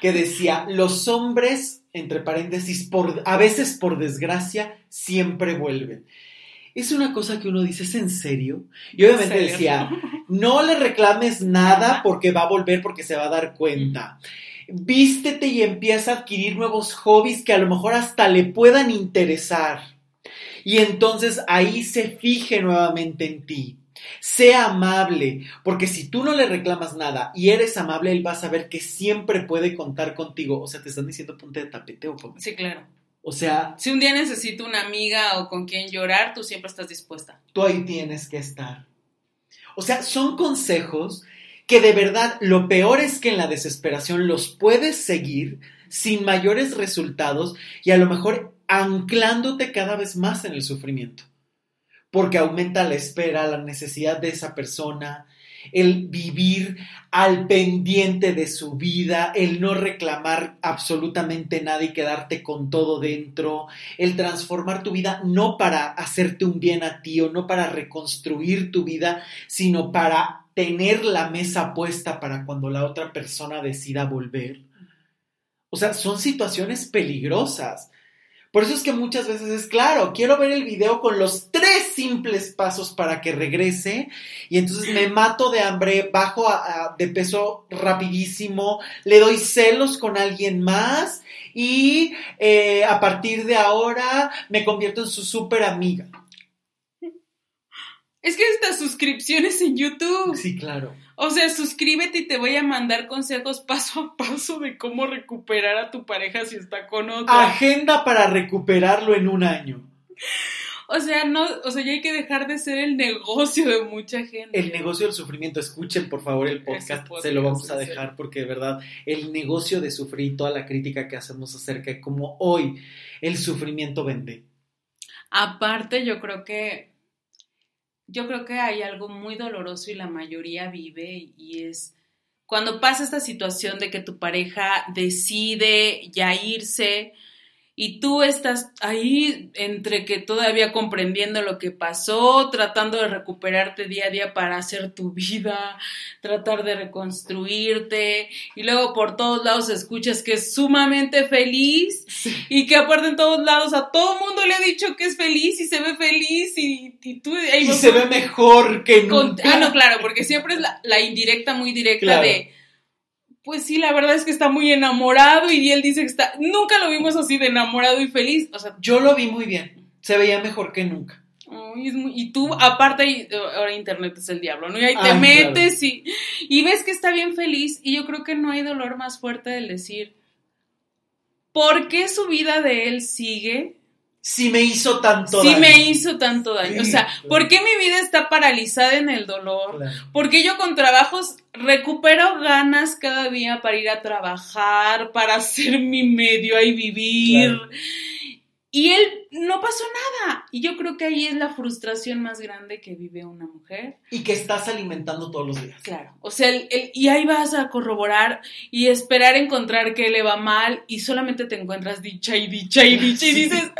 que decía, los hombres, entre paréntesis, por, a veces por desgracia, siempre vuelven. Es una cosa que uno dice, ¿es en serio? Y obviamente decía, no le reclames nada porque va a volver porque se va a dar cuenta. Vístete y empieza a adquirir nuevos hobbies que a lo mejor hasta le puedan interesar. Y entonces ahí se fije nuevamente en ti. Sea amable, porque si tú no le reclamas nada y eres amable, él va a saber que siempre puede contar contigo. O sea, te están diciendo ponte de tapete o cómo. Sí, claro. O sea, Si un día necesito una amiga o con quien llorar, tú siempre estás dispuesta. tú ahí tienes que estar. O sea, son consejos que de verdad lo peor es que en la desesperación los puedes seguir sin mayores resultados y a lo mejor anclándote cada vez más en el sufrimiento, porque aumenta la espera, la necesidad de esa persona, el vivir al pendiente de su vida, el no reclamar absolutamente nada y quedarte con todo dentro, el transformar tu vida no para hacerte un bien a ti o no para reconstruir tu vida, sino para tener la mesa puesta para cuando la otra persona decida volver. O sea, son situaciones peligrosas. Por eso es que muchas veces es claro, quiero ver el video con los tres simples pasos para que regrese y entonces me mato de hambre, bajo de peso rapidísimo, le doy celos con alguien más y eh, a partir de ahora me convierto en su súper amiga. Es que estas suscripciones en YouTube. Sí, claro. O sea, suscríbete y te voy a mandar consejos paso a paso de cómo recuperar a tu pareja si está con otra. Agenda para recuperarlo en un año. O sea, no, o sea, ya hay que dejar de ser el negocio de mucha gente. El negocio del sufrimiento. Escuchen, por favor, el podcast. se lo vamos a dejar porque de verdad, el negocio de sufrir y toda la crítica que hacemos acerca de cómo hoy el sufrimiento vende. Aparte, yo creo que yo creo que hay algo muy doloroso y la mayoría vive y es cuando pasa esta situación de que tu pareja decide ya irse y tú estás ahí entre que todavía comprendiendo lo que pasó, tratando de recuperarte día a día para hacer tu vida, tratar de reconstruirte y luego por todos lados escuchas que es sumamente feliz y que aparte en todos lados a todo mundo le ha dicho que es feliz y se ve feliz y, tú... y se ve mejor que nunca. ah, no, claro, porque siempre es la, indirecta muy directa de pues sí, la verdad es que está muy enamorado y él dice que está, nunca lo vimos así de enamorado y feliz. O sea, yo lo vi muy bien, se veía mejor que nunca. y tú, aparte, ahora internet es el diablo, ¿no? Y ahí te metes y, y ves que está bien feliz y yo creo que no hay dolor más fuerte del decir, ¿por qué su vida de él sigue si me hizo tanto daño. Si me hizo tanto daño. o sea, ¿por qué mi vida está paralizada en el dolor? ¿Por qué yo con trabajos recupero ganas cada día para ir a trabajar, para hacer mi medio y vivir? Y él no pasó nada. Y yo creo que ahí es la frustración más grande que vive una mujer. Y que estás alimentando todos los días. Claro. O sea, el, y ahí vas a corroborar y esperar encontrar que le va mal y solamente te encuentras dicha y dicha y dicha y dices,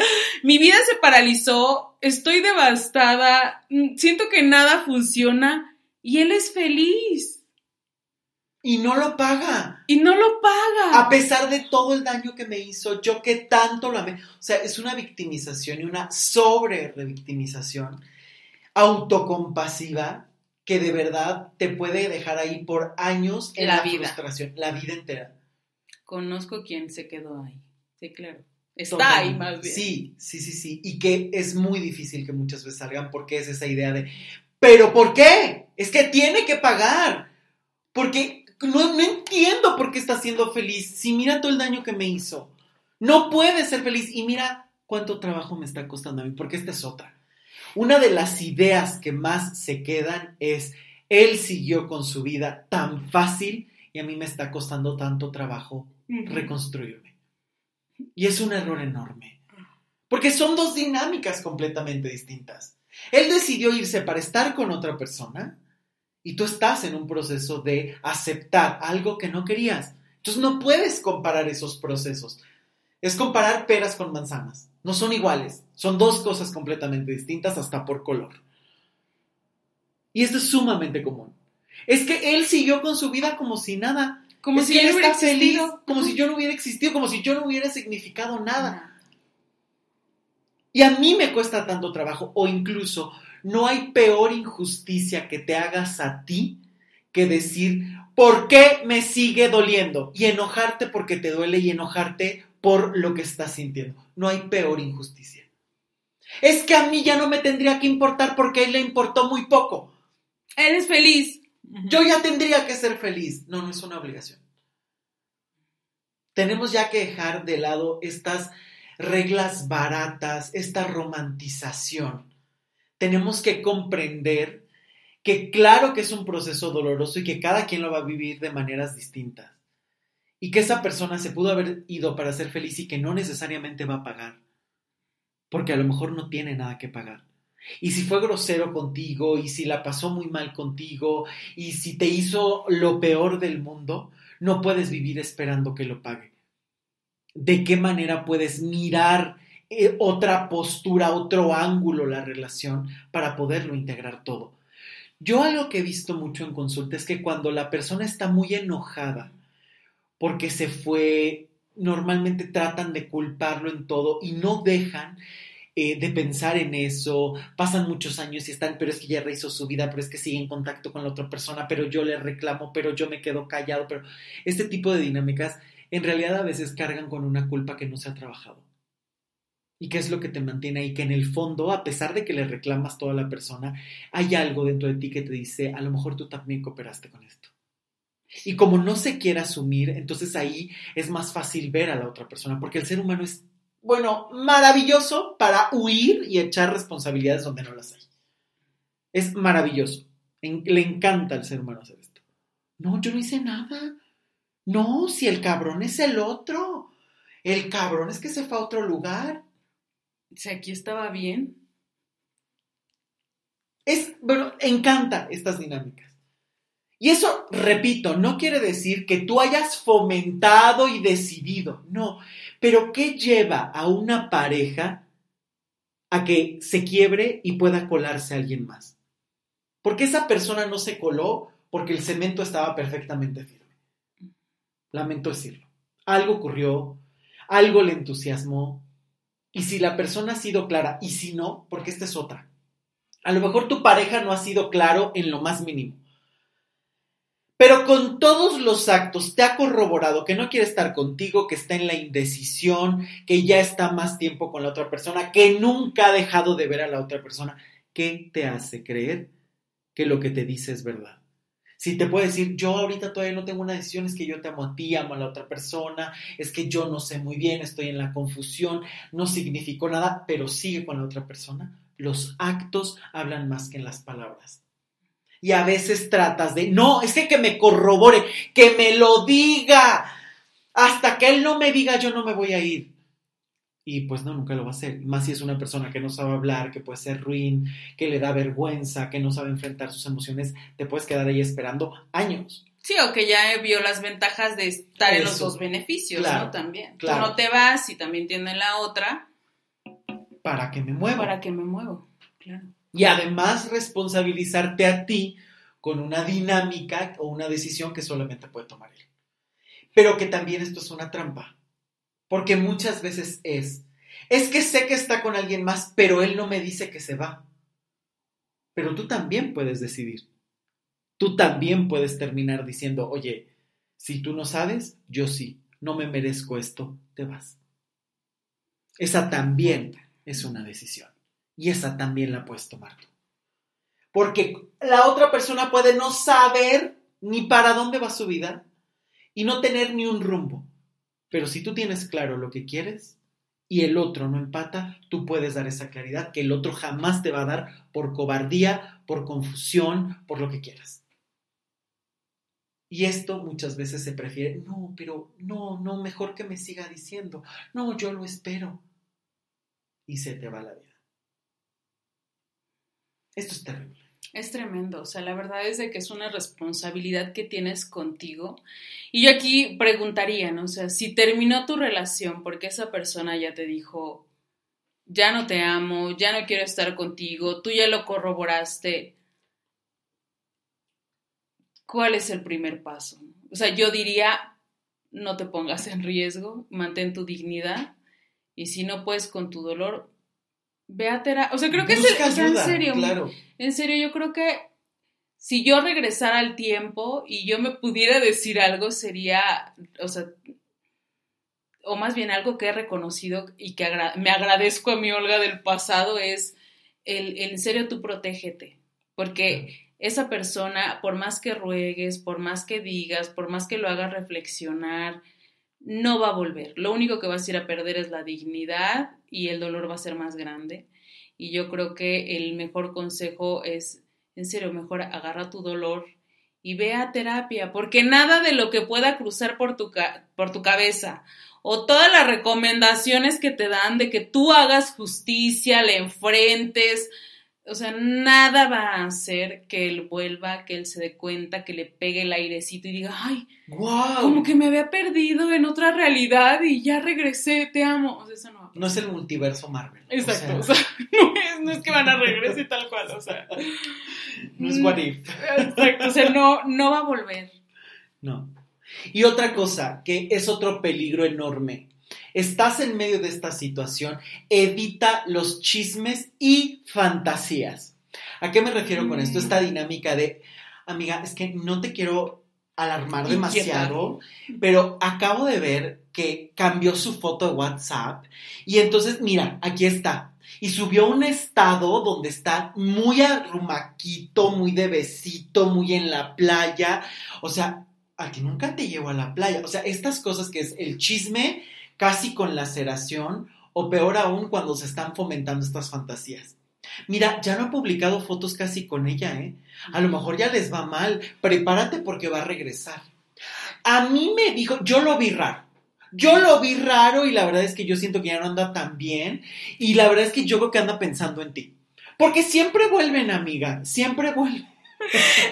mi vida se paralizó, estoy devastada, siento que nada funciona y él es feliz. Y no lo paga. Y no lo paga. A pesar de todo el daño que me hizo, yo que tanto lo amé. O sea, es una victimización y una sobre-revictimización autocompasiva que de verdad te puede dejar ahí por años en la, vida. frustración, la vida entera. Conozco quien se quedó ahí. Sí, claro. Está ahí más bien. Sí, sí, sí, sí. Y que es muy difícil que muchas veces salgan porque es esa idea de, ¿pero por qué? Es que tiene que pagar. Porque no, no entiendo por qué está siendo feliz. Si mira todo el daño que me hizo. No puede ser feliz. Y mira cuánto trabajo me está costando a mí, porque esta es otra. Una de las ideas que más se quedan es, él siguió con su vida tan fácil y a mí me está costando tanto trabajo reconstruirme. Y es un error enorme, porque son dos dinámicas completamente distintas. Él decidió irse para estar con otra persona y tú estás en un proceso de aceptar algo que no querías. Entonces no puedes comparar esos procesos. Es comparar peras con manzanas. No son iguales. Son dos cosas completamente distintas hasta por color. Y esto es sumamente común. Es que él siguió con su vida como si nada. Como si él hubiera feliz, como si yo no hubiera existido, como si yo no hubiera significado nada. Y a mí me cuesta tanto trabajo, o incluso no hay peor injusticia que te hagas a ti que decir, ¿por qué me sigue doliendo? Y enojarte porque te duele y enojarte por lo que estás sintiendo. No hay peor injusticia. Es que a mí ya no me tendría que importar porque a él le importó muy poco. Eres feliz. Yo ya tendría que ser feliz. No, no es una obligación. Tenemos ya que dejar de lado estas reglas baratas, esta romantización tenemos que comprender que claro que es un proceso doloroso y que cada quien lo va a vivir de maneras distintas. y que esa persona se pudo haber ido para ser feliz y que no necesariamente va a pagar, porque a lo mejor no tiene nada que pagar. Y si fue grosero contigo, y si la pasó muy mal contigo, y si te hizo lo peor del mundo, no puedes vivir esperando que lo pague. ¿De qué manera puedes mirar eh, otra postura, otro ángulo la relación para poderlo integrar todo? Yo algo que he visto mucho en consulta es que cuando la persona está muy enojada porque se fue, normalmente tratan de culparlo en todo y no dejan eh, de pensar en eso, pasan muchos años y están, pero es que ya rehizo su vida, pero es que sigue en contacto con la otra persona, pero yo le reclamo, pero yo me quedo callado, pero este tipo de dinámicas en realidad a veces cargan con una culpa que no se ha trabajado. ¿Y qué es lo que te mantiene ahí? Que en el fondo, a pesar de que le reclamas toda la persona, hay algo dentro de ti que te dice, a lo mejor tú también cooperaste con esto. Y como no se quiere asumir, entonces ahí es más fácil ver a la otra persona, porque el ser humano es bueno, maravilloso para huir y echar responsabilidades donde no las hay. Es maravilloso. le encanta al ser humano hacer esto. No, yo no hice nada. No, si el cabrón es el otro. El cabrón es que se fue a otro lugar. Si aquí estaba bien. Es, bueno, encanta estas dinámicas. Y eso, repito, no quiere decir que tú hayas fomentado y decidido, no, pero ¿qué lleva a una pareja a que se quiebre y pueda colarse alguien más? Porque esa persona no se coló porque el cemento estaba perfectamente firme. Lamento decirlo. Algo ocurrió, algo le entusiasmó, y si la persona ha sido clara, y si no, porque esta es otra. A lo mejor tu pareja no ha sido claro en lo más mínimo pero con todos los actos te ha corroborado que no quiere estar contigo, que está en la indecisión, que ya está más tiempo con la otra persona, que nunca ha dejado de ver a la otra persona. ¿Qué te hace creer que lo que te dice es verdad? Si te puede decir, yo ahorita todavía no tengo una decisión, es que yo te amo a ti, amo a la otra persona, es que yo no sé muy bien, estoy en la confusión, no significó nada, pero sigue con la otra persona. Los actos hablan más que en las palabras y a veces tratas de, no, es que que me corrobore, que me lo diga. Hasta que él no me diga, yo no me voy a ir. Y pues no, nunca lo va a hacer. Más si es una persona que no sabe hablar, que puede ser ruin, que le da vergüenza, que no sabe enfrentar sus emociones, te puedes quedar ahí esperando años. Sí, o que ya vio las ventajas de estar en los dos beneficios, ¿no? También. Claro. Tú no te vas y también tiene la otra. Para que me muevo. Para que me muevo, claro y además responsabilizarte a ti con una dinámica o una decisión que solamente puede tomar él. Pero que también esto es una trampa, porque muchas veces es, es que sé que está con alguien más, pero él no me dice que se va. Pero tú también puedes decidir. Tú también puedes terminar diciendo, oye, si tú no sabes, yo sí, no me merezco esto, te vas. Esa también es una decisión. Y esa también la puedes tomar tú. Porque la otra persona puede no saber ni para dónde va su vida y no tener ni un rumbo. Pero si tú tienes claro lo que quieres y el otro no empata, tú puedes dar esa claridad que el otro jamás te va a dar por cobardía, por confusión, por lo que quieras. Y esto muchas veces se prefiere, no, pero no, no, mejor que me siga diciendo, no, yo lo espero. Y se te va la vida. Esto es terrible. Es tremendo, o sea, la verdad es de que es una responsabilidad que tienes contigo. Y yo aquí preguntaría, ¿no? O sea, si terminó tu relación porque esa persona ya te dijo, ya no te amo, ya no quiero estar contigo, tú ya lo corroboraste, ¿cuál es el primer paso? O sea, yo diría, no te pongas en riesgo, mantén tu dignidad y si no puedes con tu dolor, ve a terapia. O sea, creo que es el, en serio. Claro. En serio, yo creo que si yo regresara al tiempo y yo me pudiera decir algo, sería, o sea, o más bien algo que he reconocido y que me agradezco a mi Olga del pasado es el, en serio tú protégete, porque esa persona, por más que ruegues, por más que digas, por más que lo hagas reflexionar, no va a volver. Lo único que vas a ir a perder es la dignidad y el dolor va a ser más grande. Y yo creo que el mejor consejo es, en serio, mejor agarra tu dolor y ve a terapia, porque nada de lo que pueda cruzar por tu, por tu cabeza o todas las recomendaciones que te dan de que tú hagas justicia, le enfrentes, o sea, nada va a hacer que él vuelva, que él se dé cuenta, que le pegue el airecito y diga, ay, wow. como que me había perdido en otra realidad y ya regresé, te amo. O sea, eso no va a No es el multiverso Marvel. Exacto, O o sea, no, es, no es que van a regresar y tal cual, o sea. no es what if. Exacto, o sea, no, no va a volver. No. Y otra cosa, que es otro peligro enorme. Estás en medio de esta situación, evita los chismes y fantasías. ¿A qué me refiero con esto? Mm. Esta dinámica de, amiga, es que no te quiero alarmar demasiado, pero acabo de ver que cambió su foto de WhatsApp y entonces, mira, aquí está. Y subió un estado donde está muy arrumaquito, muy de besito, muy en la playa. O sea, a que nunca te llevo a la playa. O sea, estas cosas que es el chisme casi con laceración o peor aún cuando se están fomentando estas fantasías. Mira, ya no ha publicado fotos casi con ella, ¿eh? A lo mejor ya les va mal. Prepárate porque va a regresar. A mí me dijo, yo lo vi raro. Yo lo vi raro y la verdad es que yo siento que ya no anda tan bien. Y la verdad es que yo creo que anda pensando en ti. Porque siempre vuelven, amiga. Siempre vuelven.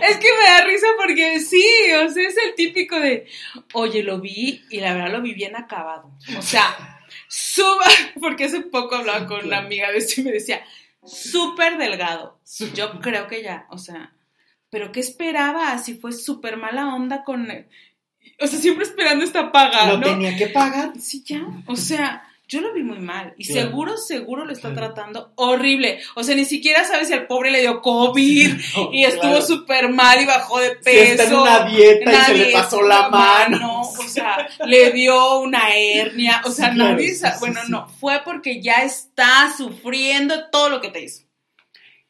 Es que me da risa porque sí, o sea, es el típico de, oye, lo vi y la verdad lo vi bien acabado. O sea, suba, porque hace poco hablaba con una amiga de esto y me decía, súper delgado. Yo creo que ya, o sea, pero ¿qué esperaba? Así fue súper mala onda con. O sea, siempre esperando esta paga, Lo ¿no? tenía que pagar. Sí, ya. O sea, yo lo vi muy mal. Y seguro, seguro lo está Claro. tratando horrible. O sea, ni siquiera sabes si al pobre le dio COVID No, y estuvo claro. súper mal y bajó de Si peso. está en una dieta y se le pasó la mano. O sea, le dio una hernia. O sea, Sí, nadie sí, Bueno, no. Fue porque ya está sufriendo todo lo que te hizo.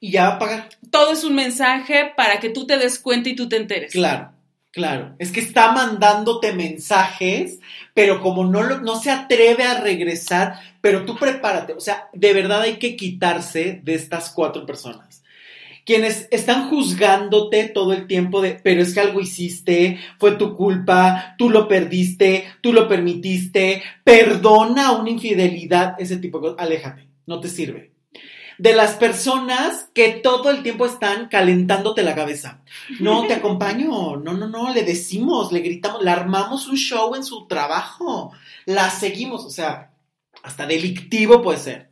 Y ya va a pagar. Todo es un mensaje para que tú te des cuenta y tú te enteres. Claro, claro. Es que está mandándote mensajes, pero como no, lo- no se atreve a regresar, pero tú prepárate. O sea, de verdad hay que quitarse de estas cuatro personas. Quienes están juzgándote todo el tiempo de, pero es que algo hiciste, fue tu culpa, tú lo perdiste, tú lo permitiste, perdona una infidelidad, ese tipo de cosas, aléjate, no te sirve. De las personas que todo el tiempo están calentándote la cabeza. No, te acompaño. No, no, no. Le decimos, le gritamos, le armamos un show en su trabajo. La seguimos. O sea, hasta delictivo puede ser.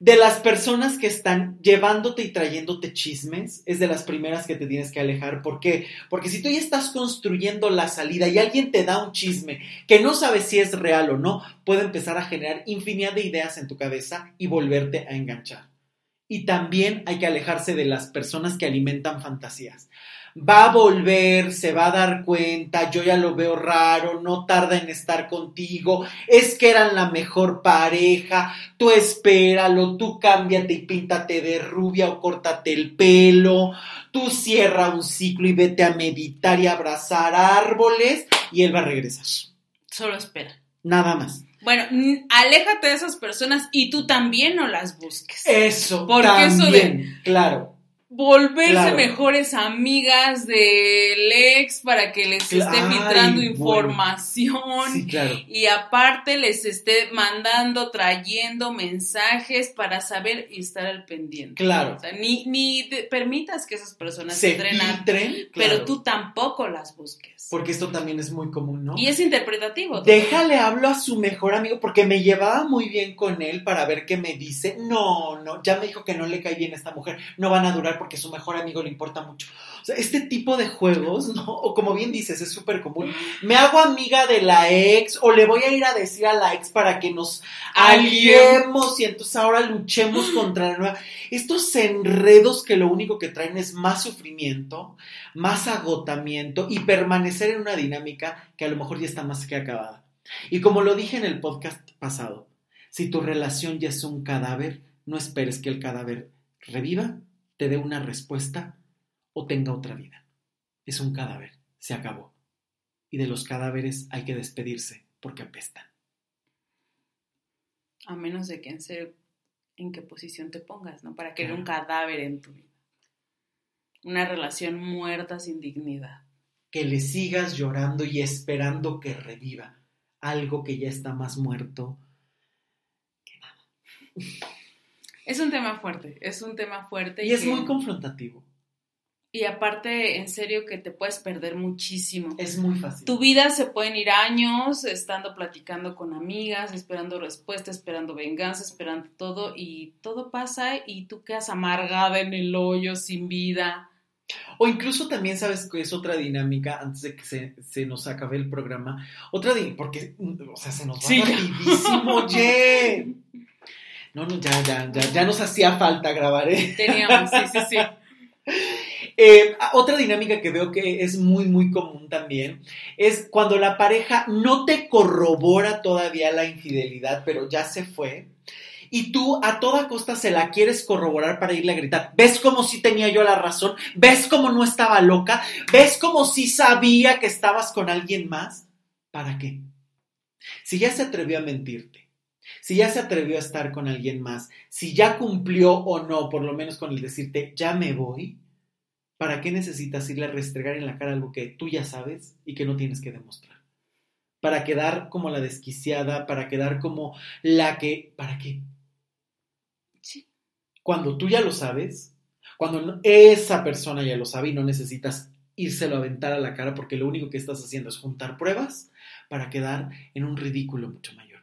De las personas que están llevándote y trayéndote chismes, es de las primeras que te tienes que alejar. ¿Por qué? Porque si tú ya estás construyendo la salida y alguien te da un chisme que no sabes si es real o no, puede empezar a generar infinidad de ideas en tu cabeza y volverte a enganchar. Y también hay que alejarse de las personas que alimentan fantasías. Va a volver, se va a dar cuenta, yo ya lo veo raro, no tarda en estar contigo, es que eran la mejor pareja, tú espéralo, tú cámbiate y píntate de rubia o córtate el pelo, tú cierra un ciclo y vete a meditar y abrazar árboles y él va a regresar. Solo espera. Nada más. Bueno, aléjate de esas personas y tú también no las busques. Eso, Porque eso también, claro. Volverse claro. mejores amigas del ex para que les esté Ay, filtrando bueno. información. Sí, claro. Y aparte les esté mandando, trayendo mensajes para saber y estar al pendiente. Claro. O sea, ni, ni te permitas que esas personas Se entren pero tú tampoco las busques. Porque esto también es muy común, ¿no? Y es interpretativo. Déjale hablo a su mejor amigo porque me llevaba muy bien con él para ver qué me dice. No, no, ya me dijo que no le cae bien a esta mujer. No van a durar porque su mejor amigo le importa mucho. Sea, este tipo de juegos, ¿no? O como bien dices, es súper común. Me hago amiga de la ex o le voy a ir a decir a la ex para que nos aliemos y entonces ahora luchemos contra la nueva. Estos enredos que lo único que traen es más sufrimiento, más agotamiento y permanecer en una dinámica que a lo mejor ya está más que acabada. Y como lo dije en el podcast pasado, si tu relación ya es un cadáver, no esperes que el cadáver reviva, te dé una respuesta o tenga otra vida. Es un cadáver, se acabó. Y de los cadáveres hay que despedirse porque apestan. A menos de que en serio, en qué posición te pongas, ¿no? Para querer Claro. un cadáver en tu vida. Una relación muerta sin dignidad. Que le sigas llorando y esperando que reviva algo que ya está más muerto que nada. Es un tema fuerte, es un tema fuerte. Y, es muy confrontativo. Y aparte, en serio, que te puedes perder muchísimo. Es muy fácil. Tu vida se pueden ir años estando platicando con amigas, esperando respuesta, esperando venganza, esperando todo, y todo pasa y tú quedas amargada en el hoyo, sin vida. O incluso también sabes que es otra dinámica, antes de que se, nos acabe el programa, otra dinámica, porque, o sea, se nos va rapidísimo, oye. No, no, ya, ya, ya, ya nos hacía falta grabar, ¿eh? Teníamos, sí, sí, sí. Eh, otra dinámica que veo que es muy, muy común también es cuando la pareja no te corrobora todavía la infidelidad, pero ya se fue. Y tú a toda costa se la quieres corroborar para irle a gritar. ¿Ves como si tenía yo la razón? ¿Ves como no estaba loca? ¿Ves como si sabía que estabas con alguien más? ¿Para qué? Si ya se atrevió a mentirte, si ya se atrevió a estar con alguien más, si ya cumplió o no, por lo menos con el decirte, ya me voy, ¿para qué necesitas irle a restregar en la cara algo que tú ya sabes y que no tienes que demostrar? Para quedar como la desquiciada, para quedar como la que... ¿Para qué? Sí. Cuando tú ya lo sabes, cuando esa persona ya lo sabe y no necesitas írselo a aventar a la cara porque lo único que estás haciendo es juntar pruebas para quedar en un ridículo mucho mayor.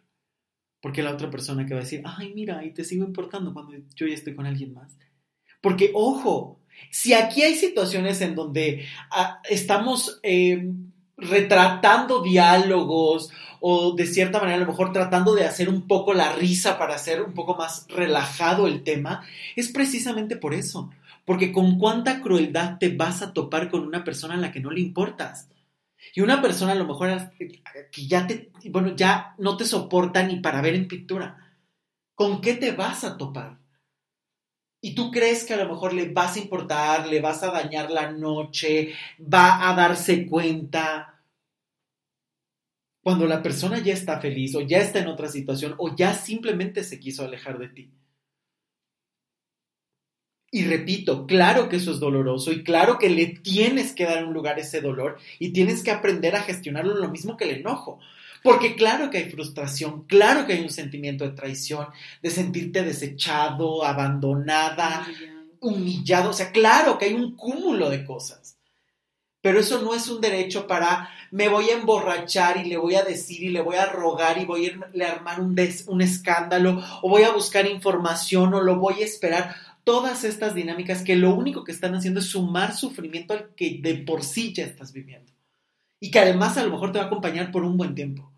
Porque la otra persona que va a decir, ay, mira, y te sigo importando cuando yo ya estoy con alguien más. Porque, ojo, si aquí hay situaciones en donde ah, estamos eh, retratando diálogos o de cierta manera a lo mejor tratando de hacer un poco la risa para hacer un poco más relajado el tema, es precisamente por eso. Porque con cuánta crueldad te vas a topar con una persona a la que no le importas. Y una persona a lo mejor que ya te, bueno, ya no te soporta ni para ver en pintura. ¿Con qué te vas a topar? Y tú crees que a lo mejor le vas a importar, le vas a dañar la noche, va a darse cuenta. Cuando la persona ya está feliz o ya está en otra situación o ya simplemente se quiso alejar de ti. Y repito, claro que eso es doloroso y claro que le tienes que dar un lugar a ese dolor y tienes que aprender a gestionarlo lo mismo que el enojo. Porque claro que hay frustración, claro que hay un sentimiento de traición, de sentirte desechado, abandonada, humillado. O sea, claro que hay un cúmulo de cosas. Pero eso no es un derecho para me voy a emborrachar y le voy a decir y le voy a rogar y voy a armar un, un escándalo o voy a buscar información o lo voy a esperar. Todas estas dinámicas que lo único que están haciendo es sumar sufrimiento al que de por sí ya estás viviendo. Y que además a lo mejor te va a acompañar por un buen tiempo.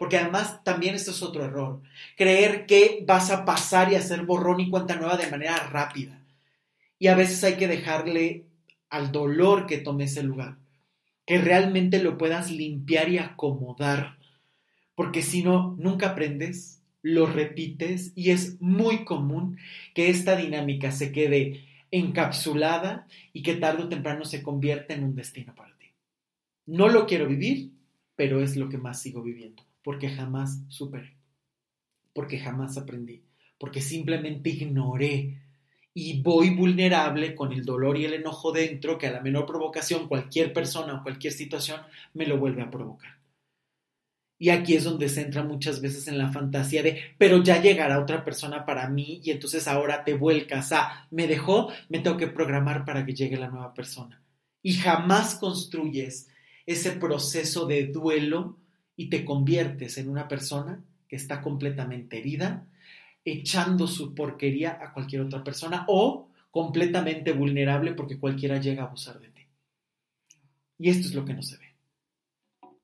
Porque además también esto es otro error. Creer que vas a pasar y hacer borrón y cuenta nueva de manera rápida. Y a veces hay que dejarle al dolor que tome ese lugar. Que realmente lo puedas limpiar y acomodar. Porque si no, nunca aprendes, lo repites y es muy común que esta dinámica se quede encapsulada y que tarde o temprano se convierta en un destino para ti. No lo quiero vivir, pero es lo que más sigo viviendo porque jamás superé, porque jamás aprendí, porque simplemente ignoré y voy vulnerable con el dolor y el enojo dentro que a la menor provocación cualquier persona o cualquier situación me lo vuelve a provocar. Y aquí es donde se entra muchas veces en la fantasía de, pero ya llegará otra persona para mí y entonces ahora te vuelcas a, me dejó, me tengo que programar para que llegue la nueva persona. Y jamás construyes ese proceso de duelo y te conviertes en una persona que está completamente herida, echando su porquería a cualquier otra persona o completamente vulnerable porque cualquiera llega a abusar de ti. Y esto es lo que no se ve.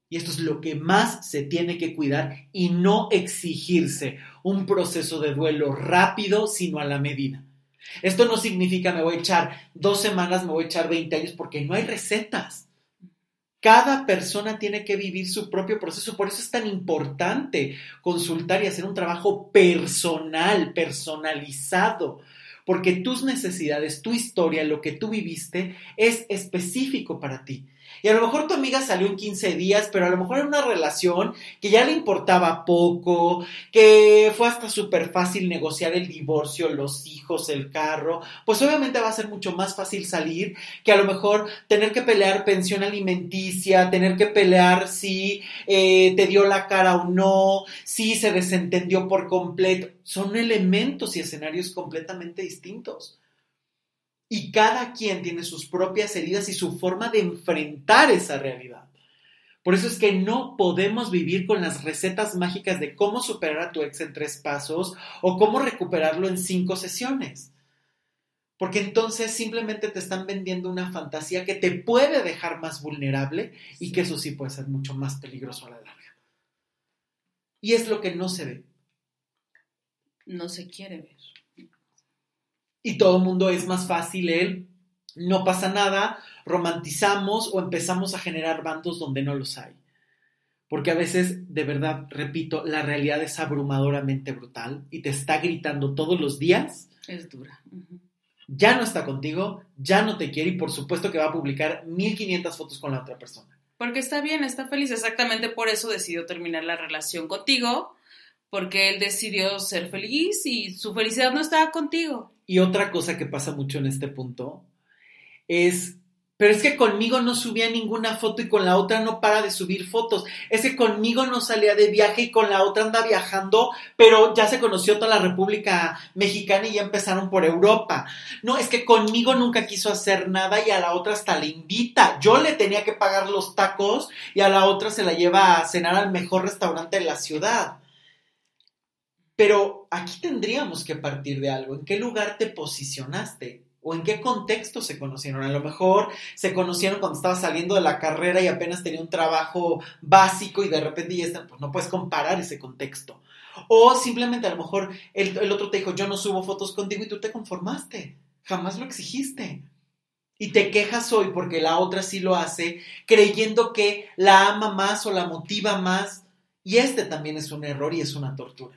Y esto es lo que más se tiene que cuidar y no exigirse un proceso de duelo rápido, sino a la medida. Esto no significa me voy a echar dos semanas, me voy a echar 20 años, porque no hay recetas. Cada persona tiene que vivir su propio proceso, por eso es tan importante consultar y hacer un trabajo personal, personalizado, porque tus necesidades, tu historia, lo que tú viviste es específico para ti Y a lo mejor tu amiga salió en 15 días, pero a lo mejor era una relación que ya le importaba poco, que fue hasta súper fácil negociar el divorcio, los hijos, el carro. Pues obviamente va a ser mucho más fácil salir que a lo mejor tener que pelear pensión alimenticia, tener que pelear si eh, te dio la cara o no, si se desentendió por completo. Son elementos y escenarios completamente distintos. Y cada quien tiene sus propias heridas y su forma de enfrentar esa realidad. Por eso es que no podemos vivir con las recetas mágicas de cómo superar a tu ex en tres pasos o cómo recuperarlo en cinco sesiones. Porque entonces simplemente te están vendiendo una fantasía que te puede dejar más vulnerable y que eso sí puede ser mucho más peligroso a la larga. Y es lo que no se ve. No se quiere ver y todo el mundo es más fácil él, no pasa nada, romantizamos o empezamos a generar bandos donde no los hay. Porque a veces, de verdad, repito, la realidad es abrumadoramente brutal y te está gritando todos los días. Es dura. Ya no está contigo, ya no te quiere y por supuesto que va a publicar 1500 fotos con la otra persona. Porque está bien, está feliz. Exactamente por eso decidió terminar la relación contigo, porque él decidió ser feliz y su felicidad no estaba contigo. Y otra cosa que pasa mucho en este punto es, pero es que conmigo no subía ninguna foto y con la otra no para de subir fotos. Es que conmigo no salía de viaje y con la otra anda viajando, pero ya se conoció toda la República Mexicana y ya empezaron por Europa. No, es que conmigo nunca quiso hacer nada y a la otra hasta le invita. Yo le tenía que pagar los tacos y a la otra se la lleva a cenar al mejor restaurante de la ciudad. Pero aquí tendríamos que partir de algo. ¿En qué lugar te posicionaste? ¿O en qué contexto se conocieron? A lo mejor se conocieron cuando estaba saliendo de la carrera y apenas tenía un trabajo básico y de repente ya pues no puedes comparar ese contexto. O simplemente a lo mejor el, el otro te dijo, yo no subo fotos contigo y tú te conformaste. Jamás lo exigiste. Y te quejas hoy porque la otra sí lo hace, creyendo que la ama más o la motiva más. Y este también es un error y es una tortura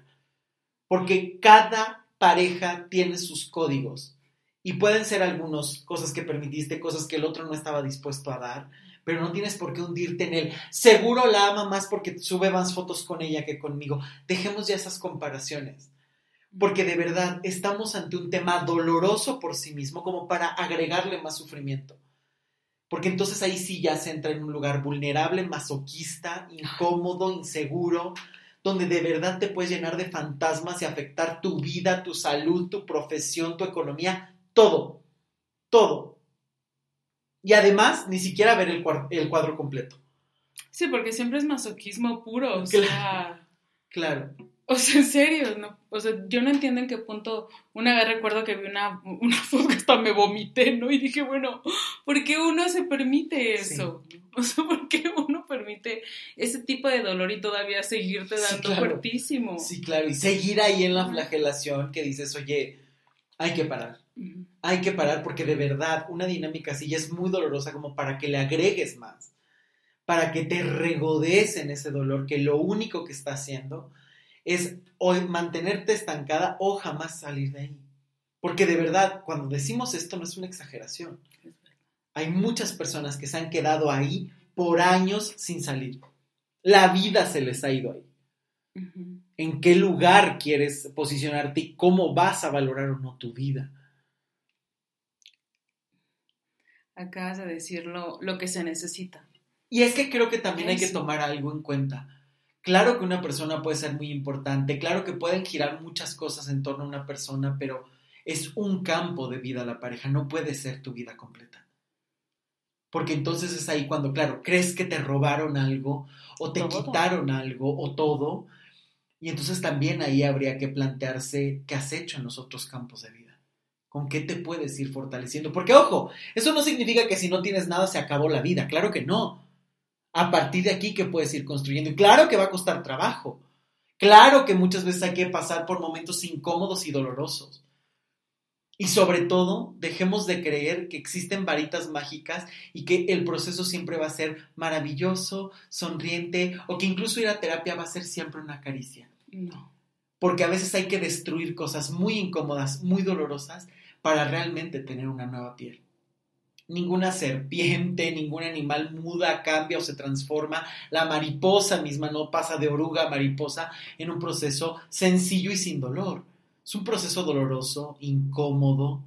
porque cada pareja tiene sus códigos y pueden ser algunas cosas que permitiste, cosas que el otro no estaba dispuesto a dar, pero no tienes por qué hundirte en él. Seguro la ama más porque sube más fotos con ella que conmigo. Dejemos ya esas comparaciones, porque de verdad estamos ante un tema doloroso por sí mismo como para agregarle más sufrimiento. Porque entonces ahí sí ya se entra en un lugar vulnerable, masoquista, incómodo, inseguro, donde de verdad te puedes llenar de fantasmas y afectar tu vida, tu salud, tu profesión, tu economía, todo, todo. Y además, ni siquiera ver el, cuadro, completo. Sí, porque siempre es masoquismo puro, o sea... Claro. O sea, en serio, no, o sea, yo no entiendo en qué punto, una vez recuerdo que vi una, una foto que hasta me vomité, ¿no? Y dije, bueno, ¿por qué uno se permite eso? O sea, ¿por qué uno permite ese tipo de dolor y todavía seguirte dando fuertísimo? Sí, claro, y seguir ahí en la flagelación que dices, oye, hay que parar. Hay que parar porque de verdad una dinámica así ya es muy dolorosa como para que le agregues más, para que te regodes en ese dolor que lo único que está haciendo es o mantenerte estancada o jamás salir de ahí. Porque de verdad, cuando decimos esto no es una exageración. Hay muchas personas que se han quedado ahí por años sin salir. La vida se les ha ido ahí. ¿En qué lugar quieres posicionarte y cómo vas a valorar o no tu vida? Acabas de decir lo, que se necesita. Y es que creo que también hay que tomar algo en cuenta. Claro que una persona puede ser muy importante, claro que pueden girar muchas cosas en torno a una persona, pero es un campo de vida la pareja, no puede ser tu vida completa. Porque entonces es ahí cuando, claro, crees que te robaron algo o te quitaron algo o todo. Y entonces también ahí habría que plantearse qué has hecho en los otros campos de vida. ¿Con qué te puedes ir fortaleciendo? Porque, ojo, eso no significa que si no tienes nada se acabó la vida. Claro que no a partir de aquí que puedes ir construyendo. Y claro que va a costar trabajo. Claro que muchas veces hay que pasar por momentos incómodos y dolorosos. Y sobre todo, dejemos de creer que existen varitas mágicas y que el proceso siempre va a ser maravilloso, sonriente o que incluso ir a terapia va a ser siempre una caricia. No. Porque a veces hay que destruir cosas muy incómodas, muy dolorosas para realmente tener una nueva piel. Ninguna serpiente, ningún animal muda, cambia o se transforma. La mariposa misma no pasa de oruga a mariposa en un proceso sencillo y sin dolor. Es un proceso doloroso, incómodo.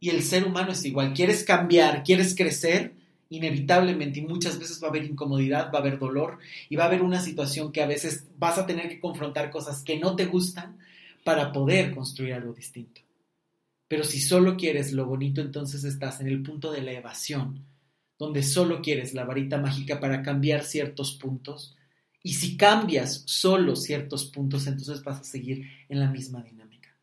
Y el ser humano es igual. Quieres cambiar, quieres crecer, inevitablemente y muchas veces va a haber incomodidad, va a haber dolor y va a haber una situación que a veces vas a tener que confrontar cosas que no te gustan para poder construir algo distinto. Pero si solo quieres lo bonito, entonces estás en el punto de la evasión, donde solo quieres la varita mágica para cambiar ciertos puntos. Y si cambias solo ciertos puntos, entonces vas a seguir en la misma dinámica.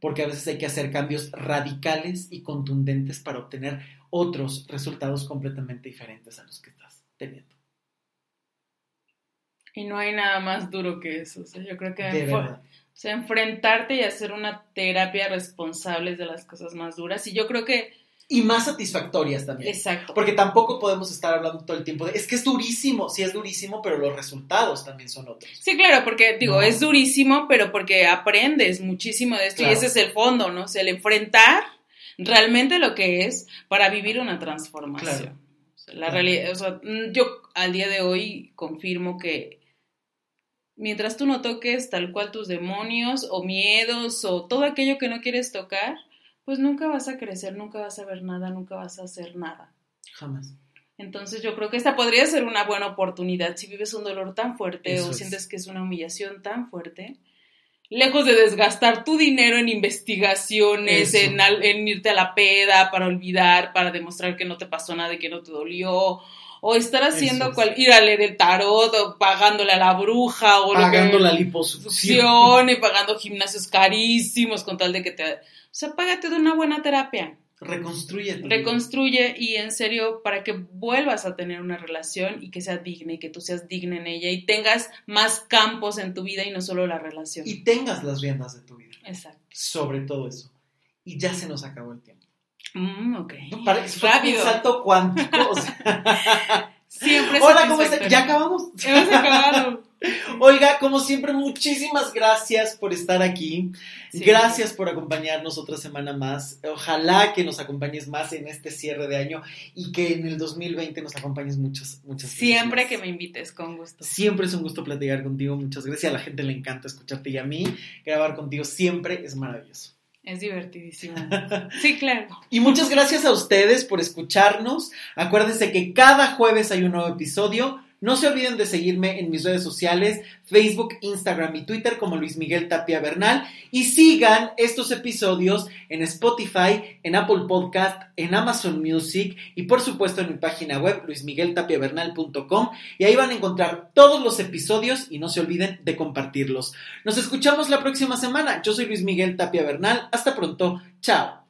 Porque a veces hay que hacer cambios radicales y contundentes para obtener otros resultados completamente diferentes a los que estás teniendo. Y no hay nada más duro que eso. yo creo que o sea, enfrentarte y hacer una terapia responsable de las cosas más duras. Y yo creo que... Y más satisfactorias también. Exacto. Porque tampoco podemos estar hablando todo el tiempo de, es que es durísimo, sí es durísimo, pero los resultados también son otros. Sí, claro, porque digo, es durísimo, pero porque aprendes muchísimo de esto y ese es el fondo, ¿no? O sea, el enfrentar realmente lo que es para vivir una transformación. la realidad, o sea, yo al día de hoy confirmo que mientras tú no toques tal cual tus demonios o miedos o todo aquello que no quieres tocar, pues nunca vas a crecer, nunca vas a ver nada, nunca vas a hacer nada. Jamás. Entonces yo creo que esta podría ser una buena oportunidad si vives un dolor tan fuerte o sientes que es una humillación tan fuerte. Lejos de desgastar tu dinero en investigaciones, en, en irte a la peda para olvidar, para demostrar que no te pasó nada y que no te dolió, o estar haciendo cual, ir a leer el tarot o pagándole a la bruja o pagando la liposucción y pagando gimnasios carísimos con tal de que te sea págate de una buena terapia reconstruye reconstruye y en serio para que vuelvas a tener una relación y que sea digna y que tú seas digna en ella y tengas más campos en tu vida y no solo la relación y tengas las riendas de tu vida exacto sobre todo eso y ya se nos acabó el tiempo Mm, ok. Rápido. Un salto cuántico. Siempre Hola, ¿cómo estás? ¿Ya acabamos? Hemos acabado. Olga, como siempre, muchísimas gracias por estar aquí. Gracias por acompañarnos otra semana más. Ojalá que nos acompañes más en este cierre de año y que en el 2020 nos acompañes muchas, muchas Siempre que me invites, con gusto. Siempre es un gusto platicar contigo. Muchas gracias. A la gente le encanta escucharte y a mí grabar contigo siempre es maravilloso. Es divertidísimo. Sí, claro. y muchas gracias a ustedes por escucharnos. Acuérdense que cada jueves hay un nuevo episodio. No se olviden de seguirme en mis redes sociales, Facebook, Instagram y Twitter como Luis Miguel Tapia Bernal. Y sigan estos episodios en Spotify, en Apple Podcast, en Amazon Music y por supuesto en mi página web luismigueltapiavernal.com. Y ahí van a encontrar todos los episodios y no se olviden de compartirlos. Nos escuchamos la próxima semana. Yo soy Luis Miguel Tapia Bernal. Hasta pronto. Chao.